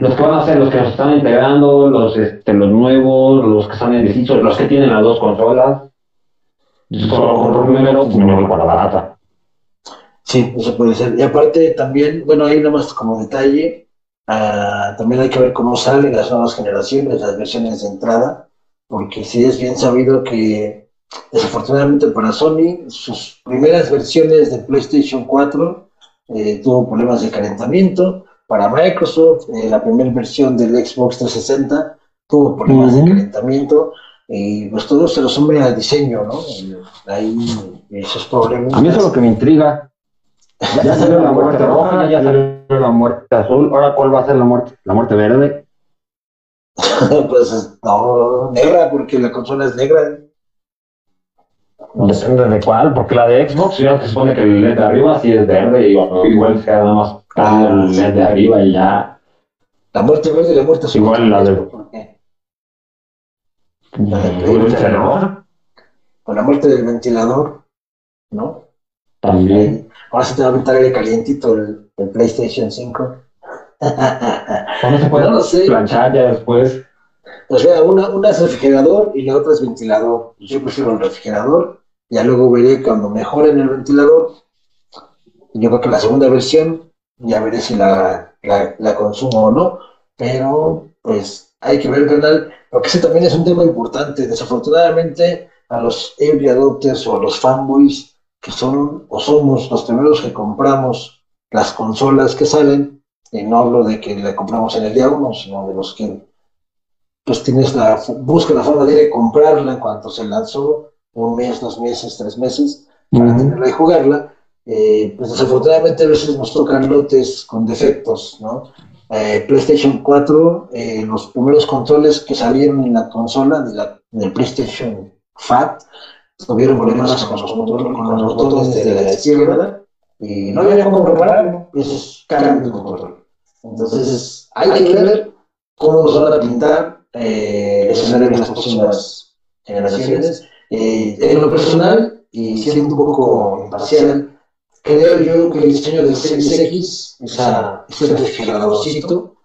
los que van a ser los que nos están integrando, los, este, los nuevos, los que están indecisos, los que tienen las dos consolas, solo con un número, me voy con la barata. Sí, eso puede ser. Y aparte también, bueno, ahí nada más como detalle, Ah, también hay que ver cómo salen las nuevas generaciones, las versiones de entrada, porque sí es bien sabido que desafortunadamente para Sony, sus primeras versiones de PlayStation 4 eh, tuvo problemas de calentamiento. Para Microsoft, eh, la primera versión del Xbox 360 tuvo problemas de calentamiento. Y pues todo se lo sumé al diseño, ¿no? Ahí esos problemas. A mí eso es lo que me intriga. Ya salió la muerte roja, ya salió la muerte azul. Ahora, ¿cuál va a ser la muerte? ¿La muerte verde? pues no, negra, porque la consola es negra. Depende de cuál, porque la de Xbox ya se supone que el LED de arriba sí es verde y igual se nada más el LED de arriba y ya. La muerte verde y la muerte azul. Igual la de. ¿Por qué? La Con la muerte del ventilador, ¿no? También. Ahora se te va a meter aire calientito el, PlayStation 5. ¿Cómo se puede no planchar ya después? O sea, una, una es refrigerador y la otra es ventilador. Yo prefiero el refrigerador. Ya luego veré cuando mejoren el ventilador. Yo creo que la segunda versión ya veré si la, la, consumo o no. Pero, pues, hay que ver, canal. Porque ese también es un tema importante. Desafortunadamente, a los early adopters o a los fanboys que son o somos los primeros que compramos las consolas que salen, y no hablo de que la compramos en el día uno, sino de los que pues tienes la, busca la forma de comprarla en cuanto se lanzó, un mes, dos meses, tres meses, para tenerla y jugarla. Eh, pues desafortunadamente a veces nos tocan lotes con defectos, ¿no? Eh, PlayStation 4, eh, los primeros controles que salieron en la consola de la, del PlayStation FAT, tuvieron problemas con los, botones de la izquierda y no había cómo prepararlo. Esos cambios de control. Entonces, hay que ver cómo nos van a pintar eh, el escenario de las próximas generaciones. Eh, en lo personal, y siendo un poco imparcial, creo yo que el diseño del Series X, esa, ese refrigeradorcito,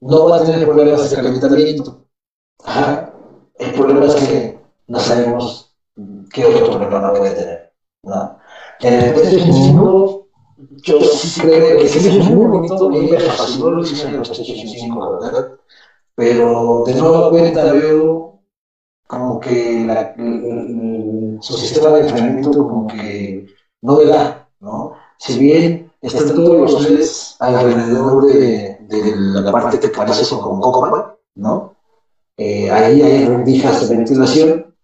no va a tener problemas de calentamiento. El problema es que no sabemos ¿qué otro problema puede tener? ¿no? Eh, PlayStation 5, yo sí creo que sí es muy bonito, y me fascinó el diseño de los PlayStation 5, ¿verdad? Pero de nueva cuenta veo como que la, su sistema de entrenamiento como que no le da, ¿no? Si bien están todos los LEDs alrededor de, de la parte que parece como copa, ¿no? Eh, ahí hay rendijas de ventilación,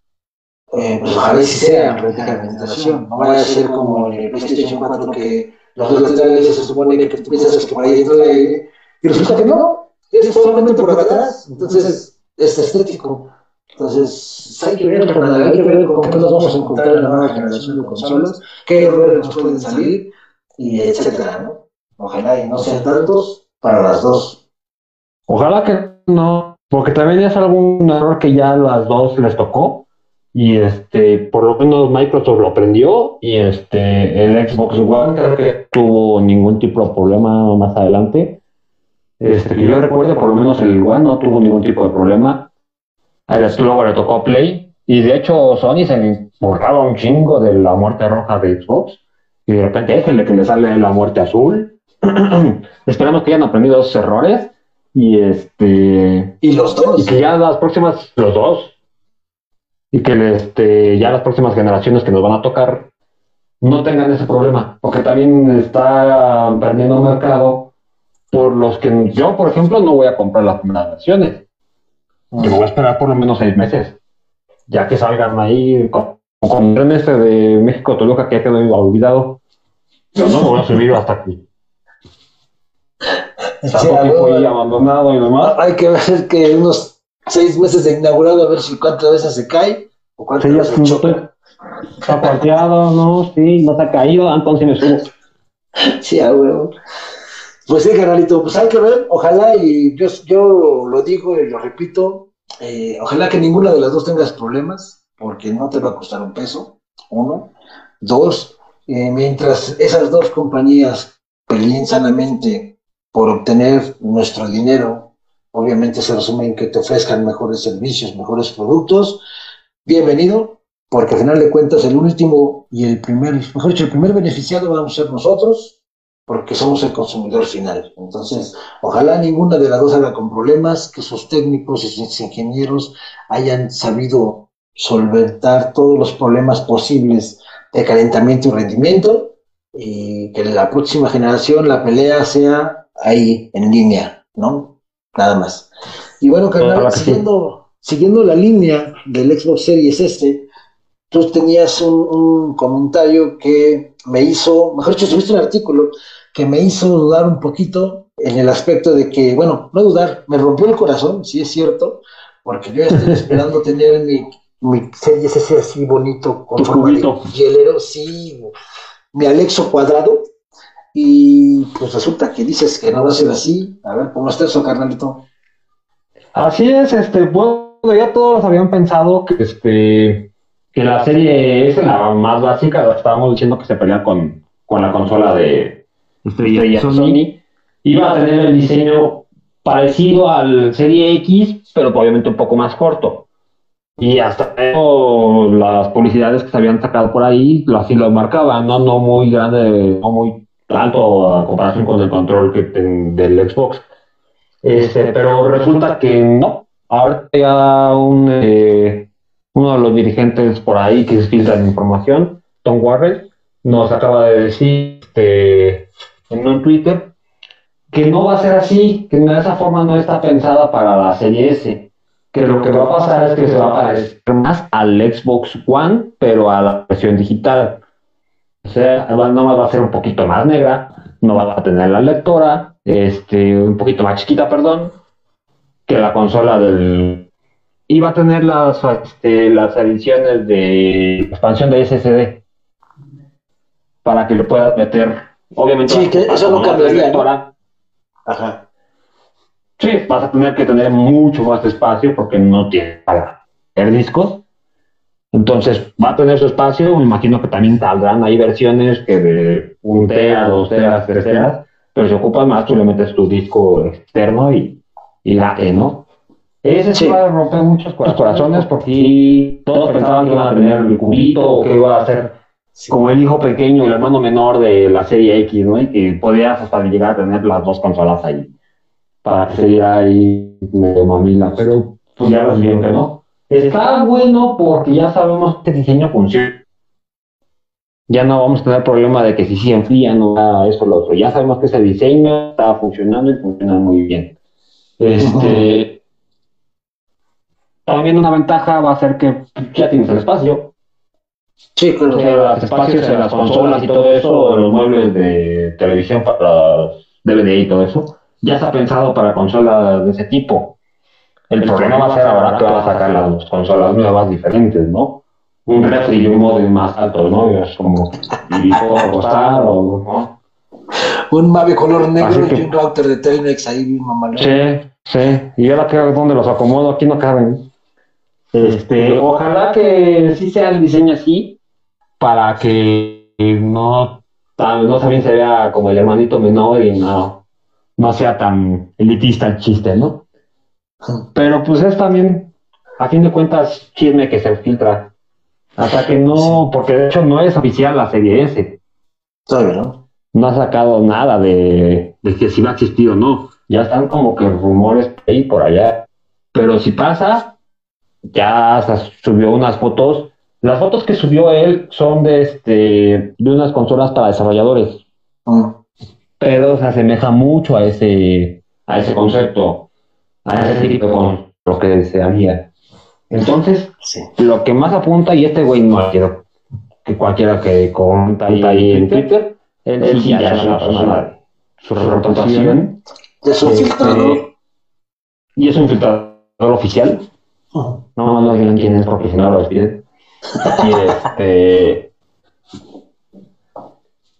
eh, pues ojalá sí sea rendijas de no vaya a ser como el PlayStation 4 que los dos laterales se supone que tú piensas que por ahí entra y resulta que no, es solamente por atrás, entonces es estético. Entonces, hay que ver, hay que ver con nos vamos a encontrar en la nueva generación de consolas, qué errores nos pueden salir, y etcétera, ¿no? Ojalá y no sean tantos para las dos. Ojalá que no, porque también es algún error que ya a las dos les tocó y este, por lo menos Microsoft lo aprendió y este, el Xbox One creo que tuvo ningún tipo de problema más adelante. Este, que yo recuerdo, por lo menos el One no tuvo ningún tipo de problema. Luego le tocó Play y de hecho Sony se borraba un chingo de la muerte roja de Xbox y de repente es el que le sale la muerte azul. Esperamos que hayan aprendido esos errores y este y los dos y que ya las próximas los dos y que este, ya las próximas generaciones que nos van a tocar no tengan ese problema, porque también está perdiendo mercado por los que yo, por ejemplo, no voy a comprar las primeras versiones. Yo voy a esperar por lo menos seis meses, ya que salgan ahí con, con este de México Toluca que ya quedó olvidado. Yo no me voy a subir hasta aquí. Tanto tiempo ahí abandonado y demás. Hay que ver que unos seis meses de inaugurado a ver si cuántas veces se cae o cuántas Sí, veces choca. Está parqueado, no, sí, no se ha caído, entonces me subo. Sí, a huevo. Pues sí, carnalito, pues hay que ver, ojalá, y yo, yo lo digo y lo repito, eh, ojalá que ninguna de las dos tengas problemas, porque no te va a costar un peso, uno. Dos, eh, mientras esas dos compañías peleen sanamente por obtener nuestro dinero, obviamente se resume en que te ofrezcan mejores servicios, mejores productos, bienvenido, porque al final de cuentas el último y el primer, mejor dicho, el primer beneficiado vamos a ser nosotros, porque somos el consumidor final. Entonces, ojalá ninguna de las dos haga con problemas, que sus técnicos y sus ingenieros hayan sabido solventar todos los problemas posibles de calentamiento y rendimiento, y que la próxima generación la pelea sea ahí en línea, ¿no? Nada más. Y bueno, carnal, sí. siguiendo, siguiendo la línea del Xbox Series S, tú tenías un, un comentario que me hizo, mejor dicho, subiste un artículo que me hizo dudar un poquito en el aspecto de que, bueno, no dudar, me rompió el corazón, sí es cierto, porque yo estoy esperando tener mi, mi Series S así bonito, con Tu forma de hielero, sí, mi Alexo cuadrado, y pues resulta que dices que no va a ser así. A ver, ¿cómo está eso, carnalito? Así es, este, bueno, ya todos habían pensado que este que la serie es la más básica, estábamos diciendo que se pelea con, con la consola de estrella Sony, iba a tener el diseño parecido al Serie X, pero obviamente un poco más corto. Y hasta eso, las publicidades que se habían sacado por ahí, así lo marcaban, ¿no? No muy grande, no muy alto a comparación con el control que del Xbox. Este, pero resulta que no. Ahora ya un, eh, uno de los dirigentes por ahí que filtran información, Tom Warren, nos acaba de decir este, en un Twitter que no va a ser así, que de esa forma no está pensada para la serie S. Que lo que va a pasar es que se va a parecer más al Xbox One, pero a la versión digital. O sea, nada más va a ser un poquito más negra, no va a tener la lectora, este, un poquito más chiquita, perdón, que la consola del... Y va a tener las, este, las ediciones de expansión de SSD para que le puedas meter, obviamente, Sí, que eso no cambiaría, Ajá. Sí, vas a tener que tener mucho más espacio porque no tiene para tener discos. Entonces va a tener su espacio. Me imagino que también saldrán ahí versiones que de un tera, dos teras, tres teras. Pero si ocupas más, tú le metes tu disco externo y, y late, ¿no? Ese sí va a romper muchos cora- corazones porque todos pensaban que iban a tener el cubito o que iba a ser como el hijo pequeño, el hermano menor de la serie X, ¿no? Y que podías hasta llegar a tener las dos consolas ahí para que se ahí medio mamila, pero pues ya lo que no. Está bueno porque ya sabemos que este diseño funciona. Ya no vamos a tener problema de que si sí enfría, no nada, eso, lo otro. Ya sabemos que ese diseño está funcionando y funciona muy bien. Este. También una ventaja va a ser que ya tienes el espacio. Sí, claro. O los espacios en las consolas y todo eso, los muebles de televisión para DVD y todo eso, ya está pensado para consolas de ese tipo. El problema va a ser ahora que van a sacar las consolas nuevas diferentes, ¿no? Un refri y un modem más alto, ¿no? Es como, y puedo costar o no. Un Mave color negro y un router de Telmex ahí mismo, Sí, sí. Y ahora que dónde los acomodo, aquí no caben. Este, ojalá que sí sea el diseño así, para que no, no también se vea como el hermanito menor y no, no sea tan elitista el chiste, ¿no? Pero pues es también, a fin de cuentas, chisme que se filtra. Hasta que no, porque de hecho no es oficial la serie S. Todavía no. No ha sacado nada de, de que si va a existir o no. Ya están como que rumores ahí por allá. Pero si pasa, ya hasta subió unas fotos. Las fotos que subió él son de este de unas consolas para desarrolladores. Mm. Pero se asemeja mucho a ese, a ese concepto a ese tipo con lo que se haría. Entonces, lo que más apunta, y este güey no quiero que cualquiera que comenta ahí en Twitter, él, sí ya es una persona su reputación. Es un este, filtrador. Y es un filtrador oficial. No, no digan quién es porque si no lo despiden. Y este.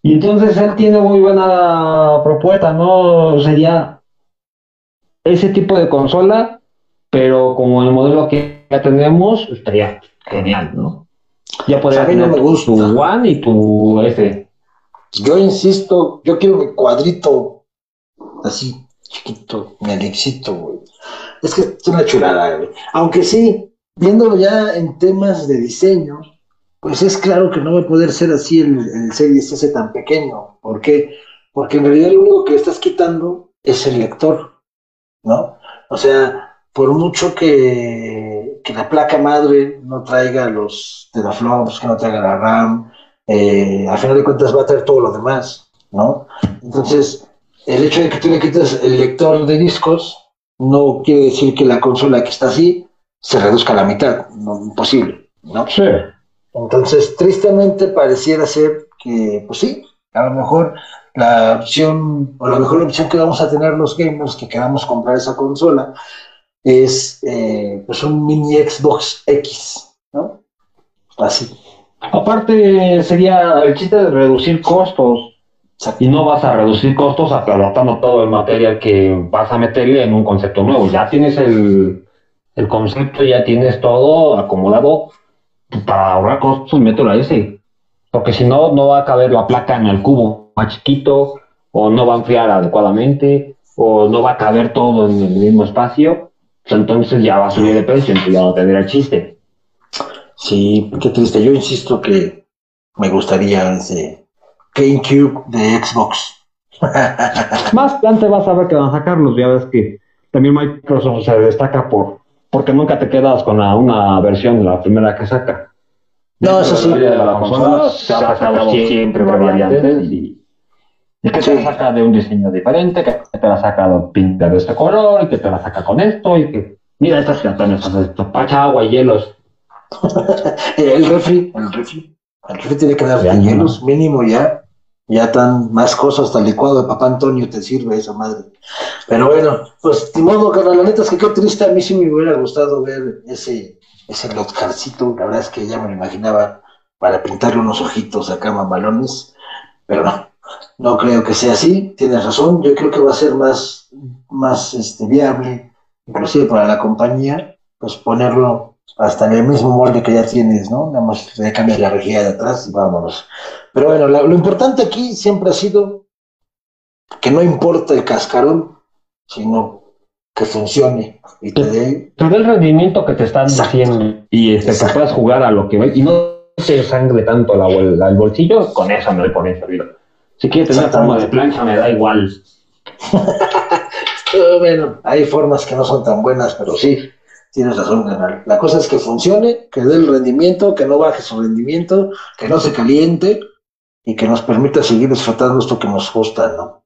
Y entonces él tiene muy buena propuesta, ¿no? Sería ese tipo de consola, pero como el modelo que ya tenemos, estaría genial, ¿no? Ya podría tener tu One y tu F. Yo insisto, yo quiero mi cuadrito así, chiquito, mi Alexito, güey. Es que es una chulada, güey. Aunque sí, viéndolo ya en temas de diseño, pues es claro que no va a poder ser así el, el Series S tan pequeño. ¿Por qué? Porque en realidad lo único que estás quitando es el lector. ¿No? O sea, por mucho que, que la placa madre no traiga los teraflops, que no traiga la RAM, eh, al final de cuentas va a traer todo lo demás, ¿no? Entonces, el hecho de que tú le quites el lector de discos no quiere decir que la consola que está así se reduzca a la mitad, no, imposible, ¿no? Sí. Entonces, tristemente pareciera ser que, pues sí, a lo mejor la opción, o la mejor opción que vamos a tener los gamers que queramos comprar esa consola es eh, pues un mini Xbox X, ¿no? Así. Aparte, sería el chiste de reducir costos. Y no vas a reducir costos adaptando todo el material que vas a meterle en un concepto nuevo. Ya tienes el, el concepto, ya tienes todo acomodado para ahorrar costos, mételo a ese. Porque si no, no va a caber la placa en el cubo más chiquito, o no va a enfriar adecuadamente, o no va a caber todo en el mismo espacio, pues entonces ya va a subir de precio, entonces ya no tendría chiste. Sí, qué triste. Yo insisto que me gustaría ese GameCube de Xbox. Más adelante vas a ver que van a sacarlos, ya ves que también Microsoft se destaca por porque nunca te quedas con una versión de la primera que saca. No, eso sí. La consola se ha sacado siempre variantes y y que te la saca de un diseño diferente, que te la saca pinta de este color, y que te la saca con esto, y que, mira, estas cantones, esto, pacha agua y hielos. el refri, el refri, el refri tiene que dar hielos, mínimo ya, ya tan más cosas, hasta el licuado de papá Antonio te sirve esa madre. Pero bueno, pues, de modo, carnal, la neta es que qué triste, a mí sí me hubiera gustado ver ese, ese lotcarcito, la verdad es que ya me lo imaginaba para pintarle unos ojitos acá mamalones, pero no, no creo que sea así, tienes razón, yo creo que va a ser más, más este, viable, inclusive para la compañía, pues ponerlo hasta en el mismo molde que ya tienes, ¿no? Nada más le cambias la rejilla de atrás y vámonos. Pero bueno, lo importante aquí siempre ha sido que no importa el cascarón, sino que funcione y te dé... el rendimiento que te están haciendo y este, que puedas jugar a lo que y no se sangre tanto la, el bolsillo, con eso me doy por bien servido. Si quieres tener forma de plancha, me da igual. bueno, hay formas que no son tan buenas, pero sí, tienes razón, canal. La cosa es que funcione, que dé el rendimiento, que no baje su rendimiento, que no se caliente y que nos permita seguir disfrutando esto que nos gusta, ¿no?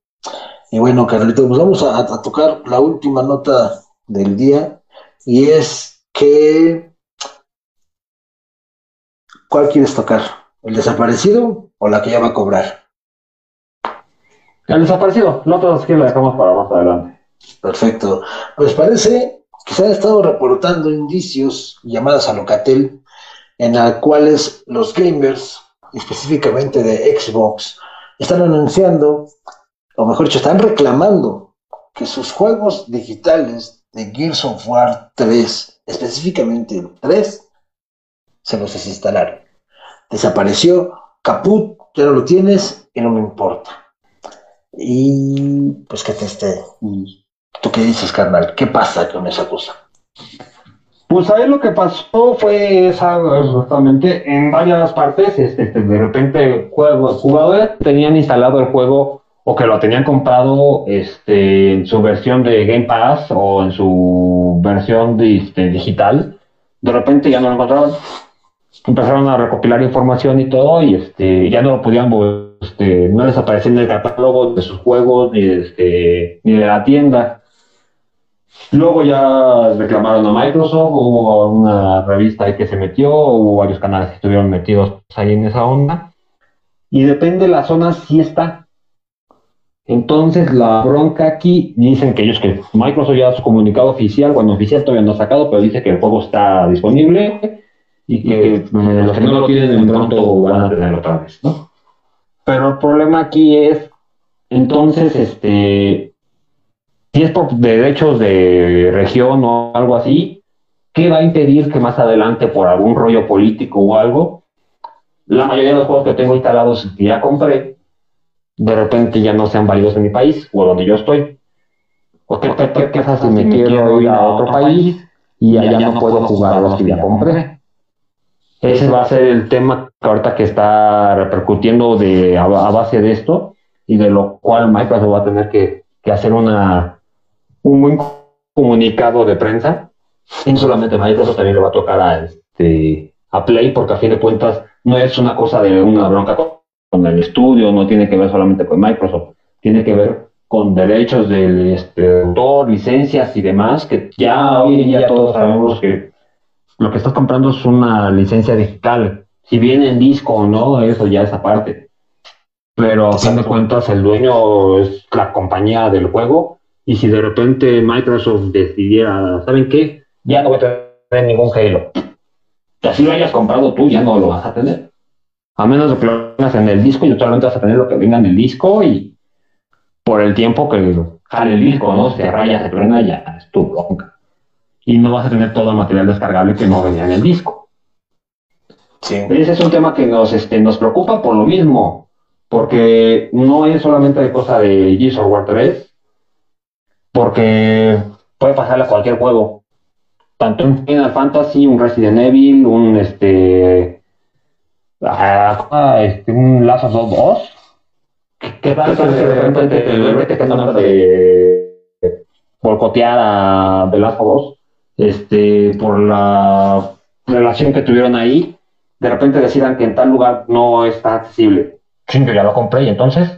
Y bueno, Carlito, pues vamos a, a tocar la última nota del día y es que ¿cuál quieres tocar? ¿El desaparecido o la que ya va a cobrar? El desaparecido, no todos que lo dejamos para más adelante. Perfecto. Pues parece que se han estado reportando indicios, llamadas a Locatel, en las cuales los gamers, específicamente de Xbox, están anunciando, o mejor dicho, están reclamando que sus juegos digitales de Gears of War 3, específicamente el 3, se los desinstalaron. Desapareció, caput, ya no lo tienes y no me importa. Y pues que te esté. ¿Tú qué dices, carnal? ¿Qué pasa con esa cosa? Pues ahí lo que pasó fue esa, justamente en varias partes, este, este de repente juegos, jugadores tenían instalado el juego o que lo tenían comprado este, en su versión de Game Pass o en su versión de, este, digital, de repente ya no lo encontraban. Empezaron a recopilar información y todo y este, ya no lo podían, este, no les aparecía en el catálogo de sus juegos ni, este, ni de la tienda. Luego ya reclamaron a Microsoft, hubo una revista ahí que se metió, hubo varios canales que estuvieron metidos ahí en esa onda. Y depende de la zona, si está. Entonces la bronca aquí, dicen que ellos que Microsoft ya su comunicado oficial, bueno, oficial todavía no ha sacado, pero dice que el juego está disponible y que los que no lo tienen pronto van a tenerlo otra vez, ¿no? Pero el problema aquí es, entonces, este, si es por derechos de región o algo así, ¿qué va a impedir que más adelante, por algún rollo político o algo, la mayoría de los juegos que tengo instalados que ya compré, de repente ya no sean válidos en mi país o donde yo estoy? ¿O qué, pasa si me quiero ir a otro país y ya no puedo jugar los que ya compré? Ese va a ser el tema que ahorita que está repercutiendo de, a, base de esto y de lo cual Microsoft va a tener que hacer una un buen comunicado de prensa. Y no solamente Microsoft, también le va a tocar a, este, a Play, porque a fin de cuentas no es una cosa de una bronca con el estudio, no tiene que ver solamente con Microsoft, tiene que ver con derechos del este, autor, licencias y demás, que ya hoy en día todos sabemos que lo que estás comprando es una licencia digital. Si viene en disco o no, eso ya es aparte. Pero a fin de cuentas el dueño es la compañía del juego y si de repente Microsoft decidiera, ¿saben qué? Ya no voy a tener ningún Halo. Si así lo hayas comprado tú, ya no lo vas a tener. A menos de que lo tengas en el disco y solamente vas a tener lo que venga en el disco y por el tiempo que jale el disco, ¿no? Se raya, se truena, ya es tu bronca. Y no vas a tener todo el material descargable que no venía en el disco. Sí. Ese es un tema que nos, este, nos preocupa por lo mismo, porque no es solamente cosa de Gears of War 3, porque puede pasarle a cualquier juego. Tanto un Final Fantasy, un Resident Evil, un este, ah, este un Last of Us 2. ¿Qué tal que de repente te que de boicotear a The Last of Us este, por la relación que tuvieron ahí? De repente decidan que en tal lugar no está accesible. Sí, yo ya lo compré y entonces.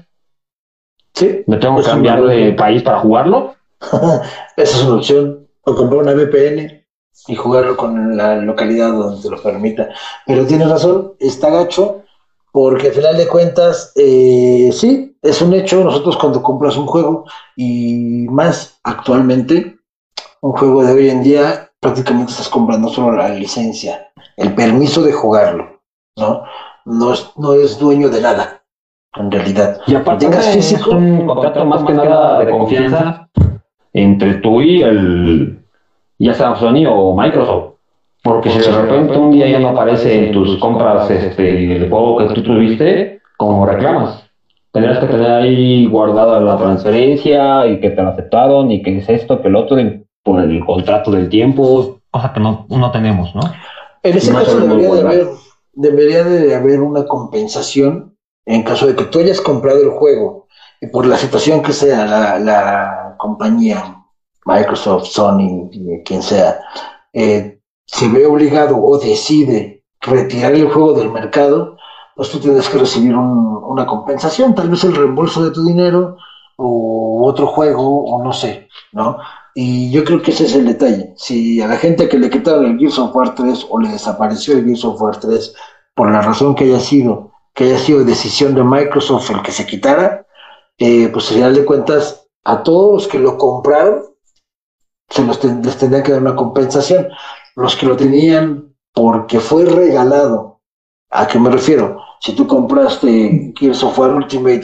Sí. ¿Me tengo que cambiar de país para jugarlo? Esa es una opción. O comprar una VPN y jugarlo con la localidad donde te lo permita. Pero tienes razón, está gacho, porque al final de cuentas, eh, sí, es un hecho. Nosotros cuando compras un juego, y más actualmente, un juego de hoy en día, prácticamente estás comprando solo la licencia, el permiso de jugarlo, ¿no? No es, no es dueño de nada, en realidad. Y aparte, tengas físico, un contrato más que nada de confianza entre tú y el, ya sea Sony o Microsoft. Porque si de repente un día ya no aparece en tus compras este, el juego que tú tuviste, como reclamas. Tendrás que tener ahí guardada la transferencia y que te lo aceptaron y que es esto, que el otro, por el contrato del tiempo, cosa que no, no tenemos, ¿no? En ese caso debería de, haber, debería de haber una compensación en caso de que tú hayas comprado el juego y por la situación que sea la compañía, Microsoft, Sony, quien sea, eh, se ve obligado o decide retirar el juego del mercado, pues tú tienes que recibir una compensación, tal vez el reembolso de tu dinero o otro juego o no sé, ¿no? Y yo creo que ese es el detalle. Si a la gente que le quitaron el Gears of War 3 o le desapareció el Gears of War 3 por la razón que haya sido, que haya sido decisión de Microsoft el que se quitara, eh, pues al final de cuentas a todos los que lo compraron, se los les tendrían que dar una compensación. Los que lo tenían porque fue regalado, ¿a qué me refiero? Si tú compraste Gears of War Ultimate,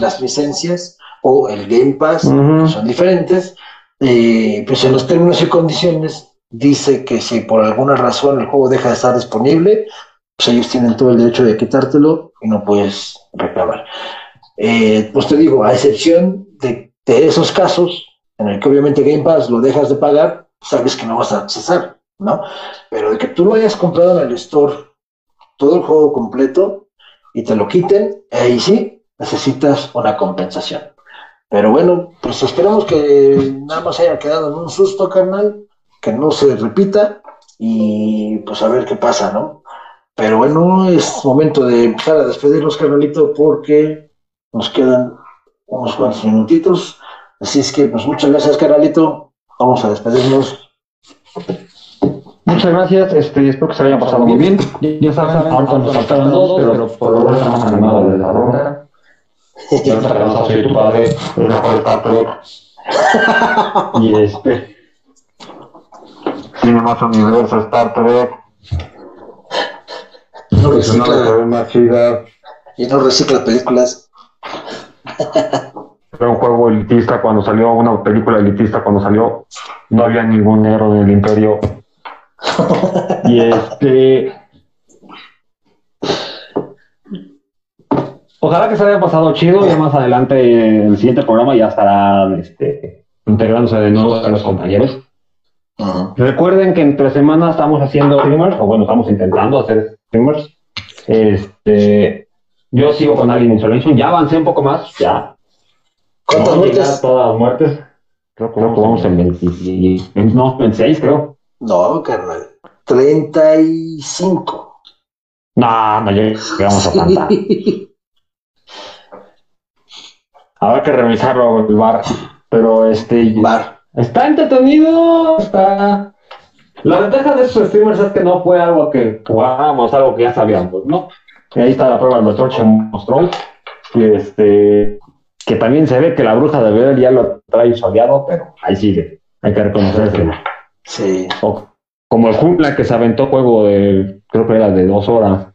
las licencias o el Game Pass, son diferentes, eh, pues en los términos y condiciones dice que si por alguna razón el juego deja de estar disponible, pues ellos tienen todo el derecho de quitártelo y no puedes reclamar. Eh, pues te digo, a excepción de, de, esos casos en el que obviamente Game Pass lo dejas de pagar, sabes que no vas a accesar, ¿no? Pero de que tú lo hayas comprado en el store, todo el juego completo, y te lo quiten, ahí sí necesitas una compensación. Pero bueno, pues esperamos que nada más haya quedado en un susto, carnal, que no se repita y pues a ver qué pasa, ¿no? Pero bueno, es momento de empezar a despedirnos, carnalito, porque nos quedan unos cuantos minutitos. Así es que, pues muchas gracias, carnalito. Vamos a despedirnos. Muchas gracias, este, espero que se haya pasado muy bien. Ya saben, ahorita nos faltaron dos, pero por lo menos estamos animados de la ronda. Ya soy tu padre, y este. Tiene más universo Star Trek. No recicla. Y no recicla películas. Era un juego elitista cuando salió, una película elitista cuando salió. No había ningún héroe del imperio. y este Ojalá que se haya pasado chido. Ya más adelante, el siguiente programa ya estarán este, integrándose de nuevo a los compañeros. Recuerden que entre semanas estamos haciendo streamers, o bueno, estamos intentando hacer streamers. Este, yo sigo con Alien Isolation, ya avancé un poco más, ya. ¿Cuántas muertes? Todas las muertes. Creo que vamos en 20, no, 26 creo. No, carnal. 35. No, no llegamos a tanta. Habrá que revisarlo el bar. Pero este. Bar. Está entretenido. Está. La ventaja de estos streamers es que no fue algo que jugábamos, algo que ya sabíamos, ¿no? Y ahí está la prueba del Torche mostró. Y este. Que también se ve que la bruja de ver ya lo trae soleado, pero ahí sigue. Hay que reconocer que. Sí. como el Jungla que se aventó juego de. Creo que era de dos horas.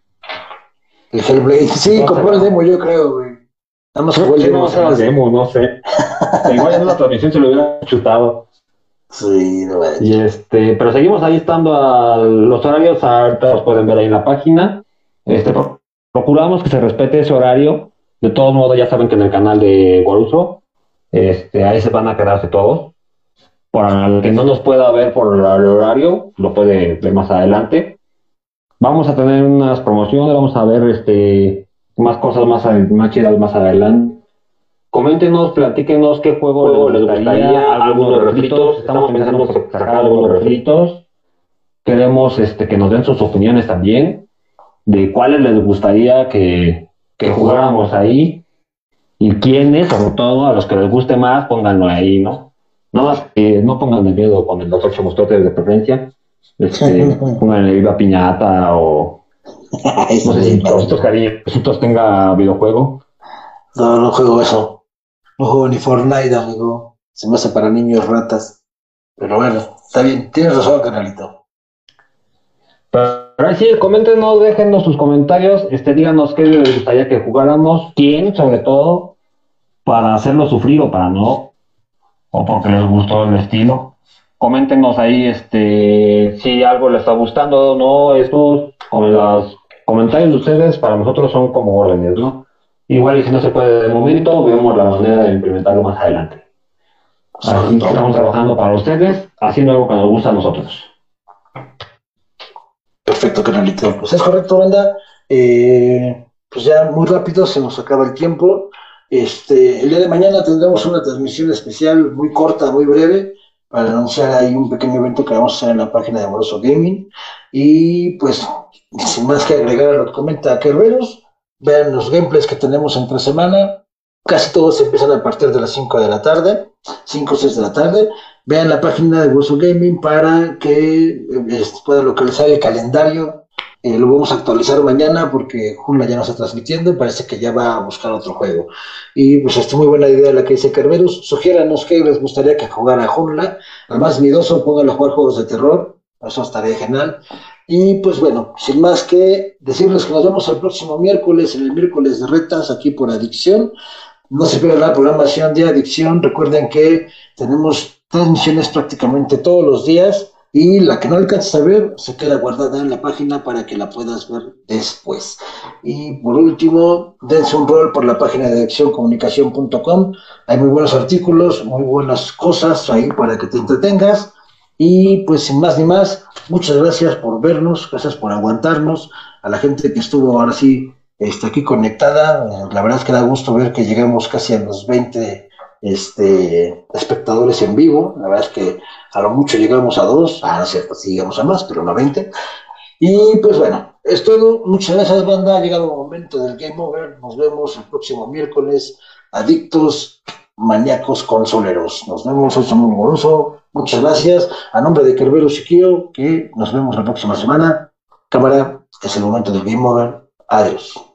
El Hellblade. Sí, como el demo, yo creo, güey. Nada más fue el demo. No, demo, no sé. Igual en la transmisión se lo hubiera chutado. Sí, no Y este, pero seguimos ahí estando a los horarios, ahorita los pueden ver ahí en la página. Este, procuramos que se respete ese horario. De todos modos, ya saben que en el canal de Guaruso, este, ahí se van a quedarse todos. Para el que no nos pueda ver por el horario, lo puede ver más adelante. Vamos a tener unas promociones, vamos a ver este más cosas más, más chidas más adelante. Coméntenos, platíquenos qué juego, les gustaría, algunos refritos. Estamos pensando en sacar algunos refritos. Queremos este, que nos den sus opiniones también de cuáles les gustaría que, que jugáramos ahí y quiénes, sobre todo a los que les guste más, pónganlo ahí, ¿no? No más no pongan de miedo con el doctor Chamostote de preferencia. Este, pongan el Viva Piñata o no sé si estos cariños tenga videojuego. No, no juego eso. No juego ni Fortnite, amigo. Se me hace para niños ratas. Pero bueno, está bien. Tienes razón, canalito. Pero sí, coméntenos, déjenos sus comentarios. Este, díganos qué les gustaría que jugáramos. Quién, sobre todo, para hacerlo sufrir o para no. O porque les gustó el estilo. Coméntenos ahí este, si algo les está gustando o no. Estos, con las comentarios de ustedes para nosotros son como órdenes, ¿no? Igual y si no se puede de momento, vemos la manera de implementarlo más adelante. Así que estamos trabajando para ustedes, haciendo algo que nos gusta a nosotros. Perfecto, canalito. Pues es correcto, banda. Eh, pues ya muy rápido se nos acaba el tiempo. Este, el día de mañana tendremos una transmisión especial muy corta, muy breve, para anunciar ahí un pequeño evento que vamos a hacer en la página de Amoroso Gaming. Y pues sin más que agregar a lo que comenta Kerberos, vean los gameplays que tenemos entre semana. Casi todos empiezan a partir de las 5 de la tarde, 5 o 6 de la tarde. Vean la página de Burso Gaming para que eh, puedan localizar el calendario Eh, lo vamos a actualizar mañana porque Junla ya no está transmitiendo y parece que ya va a buscar otro juego. Y pues está muy buena idea la que dice Kerberos. Sugiéranos que les gustaría que jugara Junla. Al más miedoso, pónganlo a jugar juegos de terror. Eso estaría genial. Y pues bueno, sin más que decirles que nos vemos el próximo miércoles, en el miércoles de retas, aquí por Adicción. No se pierdan la programación de Adicción. Recuerden que tenemos transmisiones prácticamente todos los días y la que no alcanzas a ver se queda guardada en la página para que la puedas ver después. Y por último, dense un rol por la página de accioncomunicación.com. Hay muy buenos artículos, muy buenas cosas ahí para que te entretengas. Y pues sin más ni más, muchas gracias por vernos, gracias por aguantarnos. A la gente que estuvo ahora sí este, aquí conectada, la verdad es que da gusto ver que llegamos casi a los 20 este, espectadores en vivo. La verdad es que a lo mucho llegamos a dos, ah, no es cierto, sí llegamos a más, pero no a 20. Y pues bueno, es todo. Muchas gracias, banda. Ha llegado el momento del Game Over. Nos vemos el próximo miércoles. Adictos, maníacos, consoleros. Nos vemos, soy Samuel Moroso. Muchas gracias. A nombre de Kerbero Siquio, que nos vemos la próxima semana. Cámara, es el momento del Game Over. Adiós.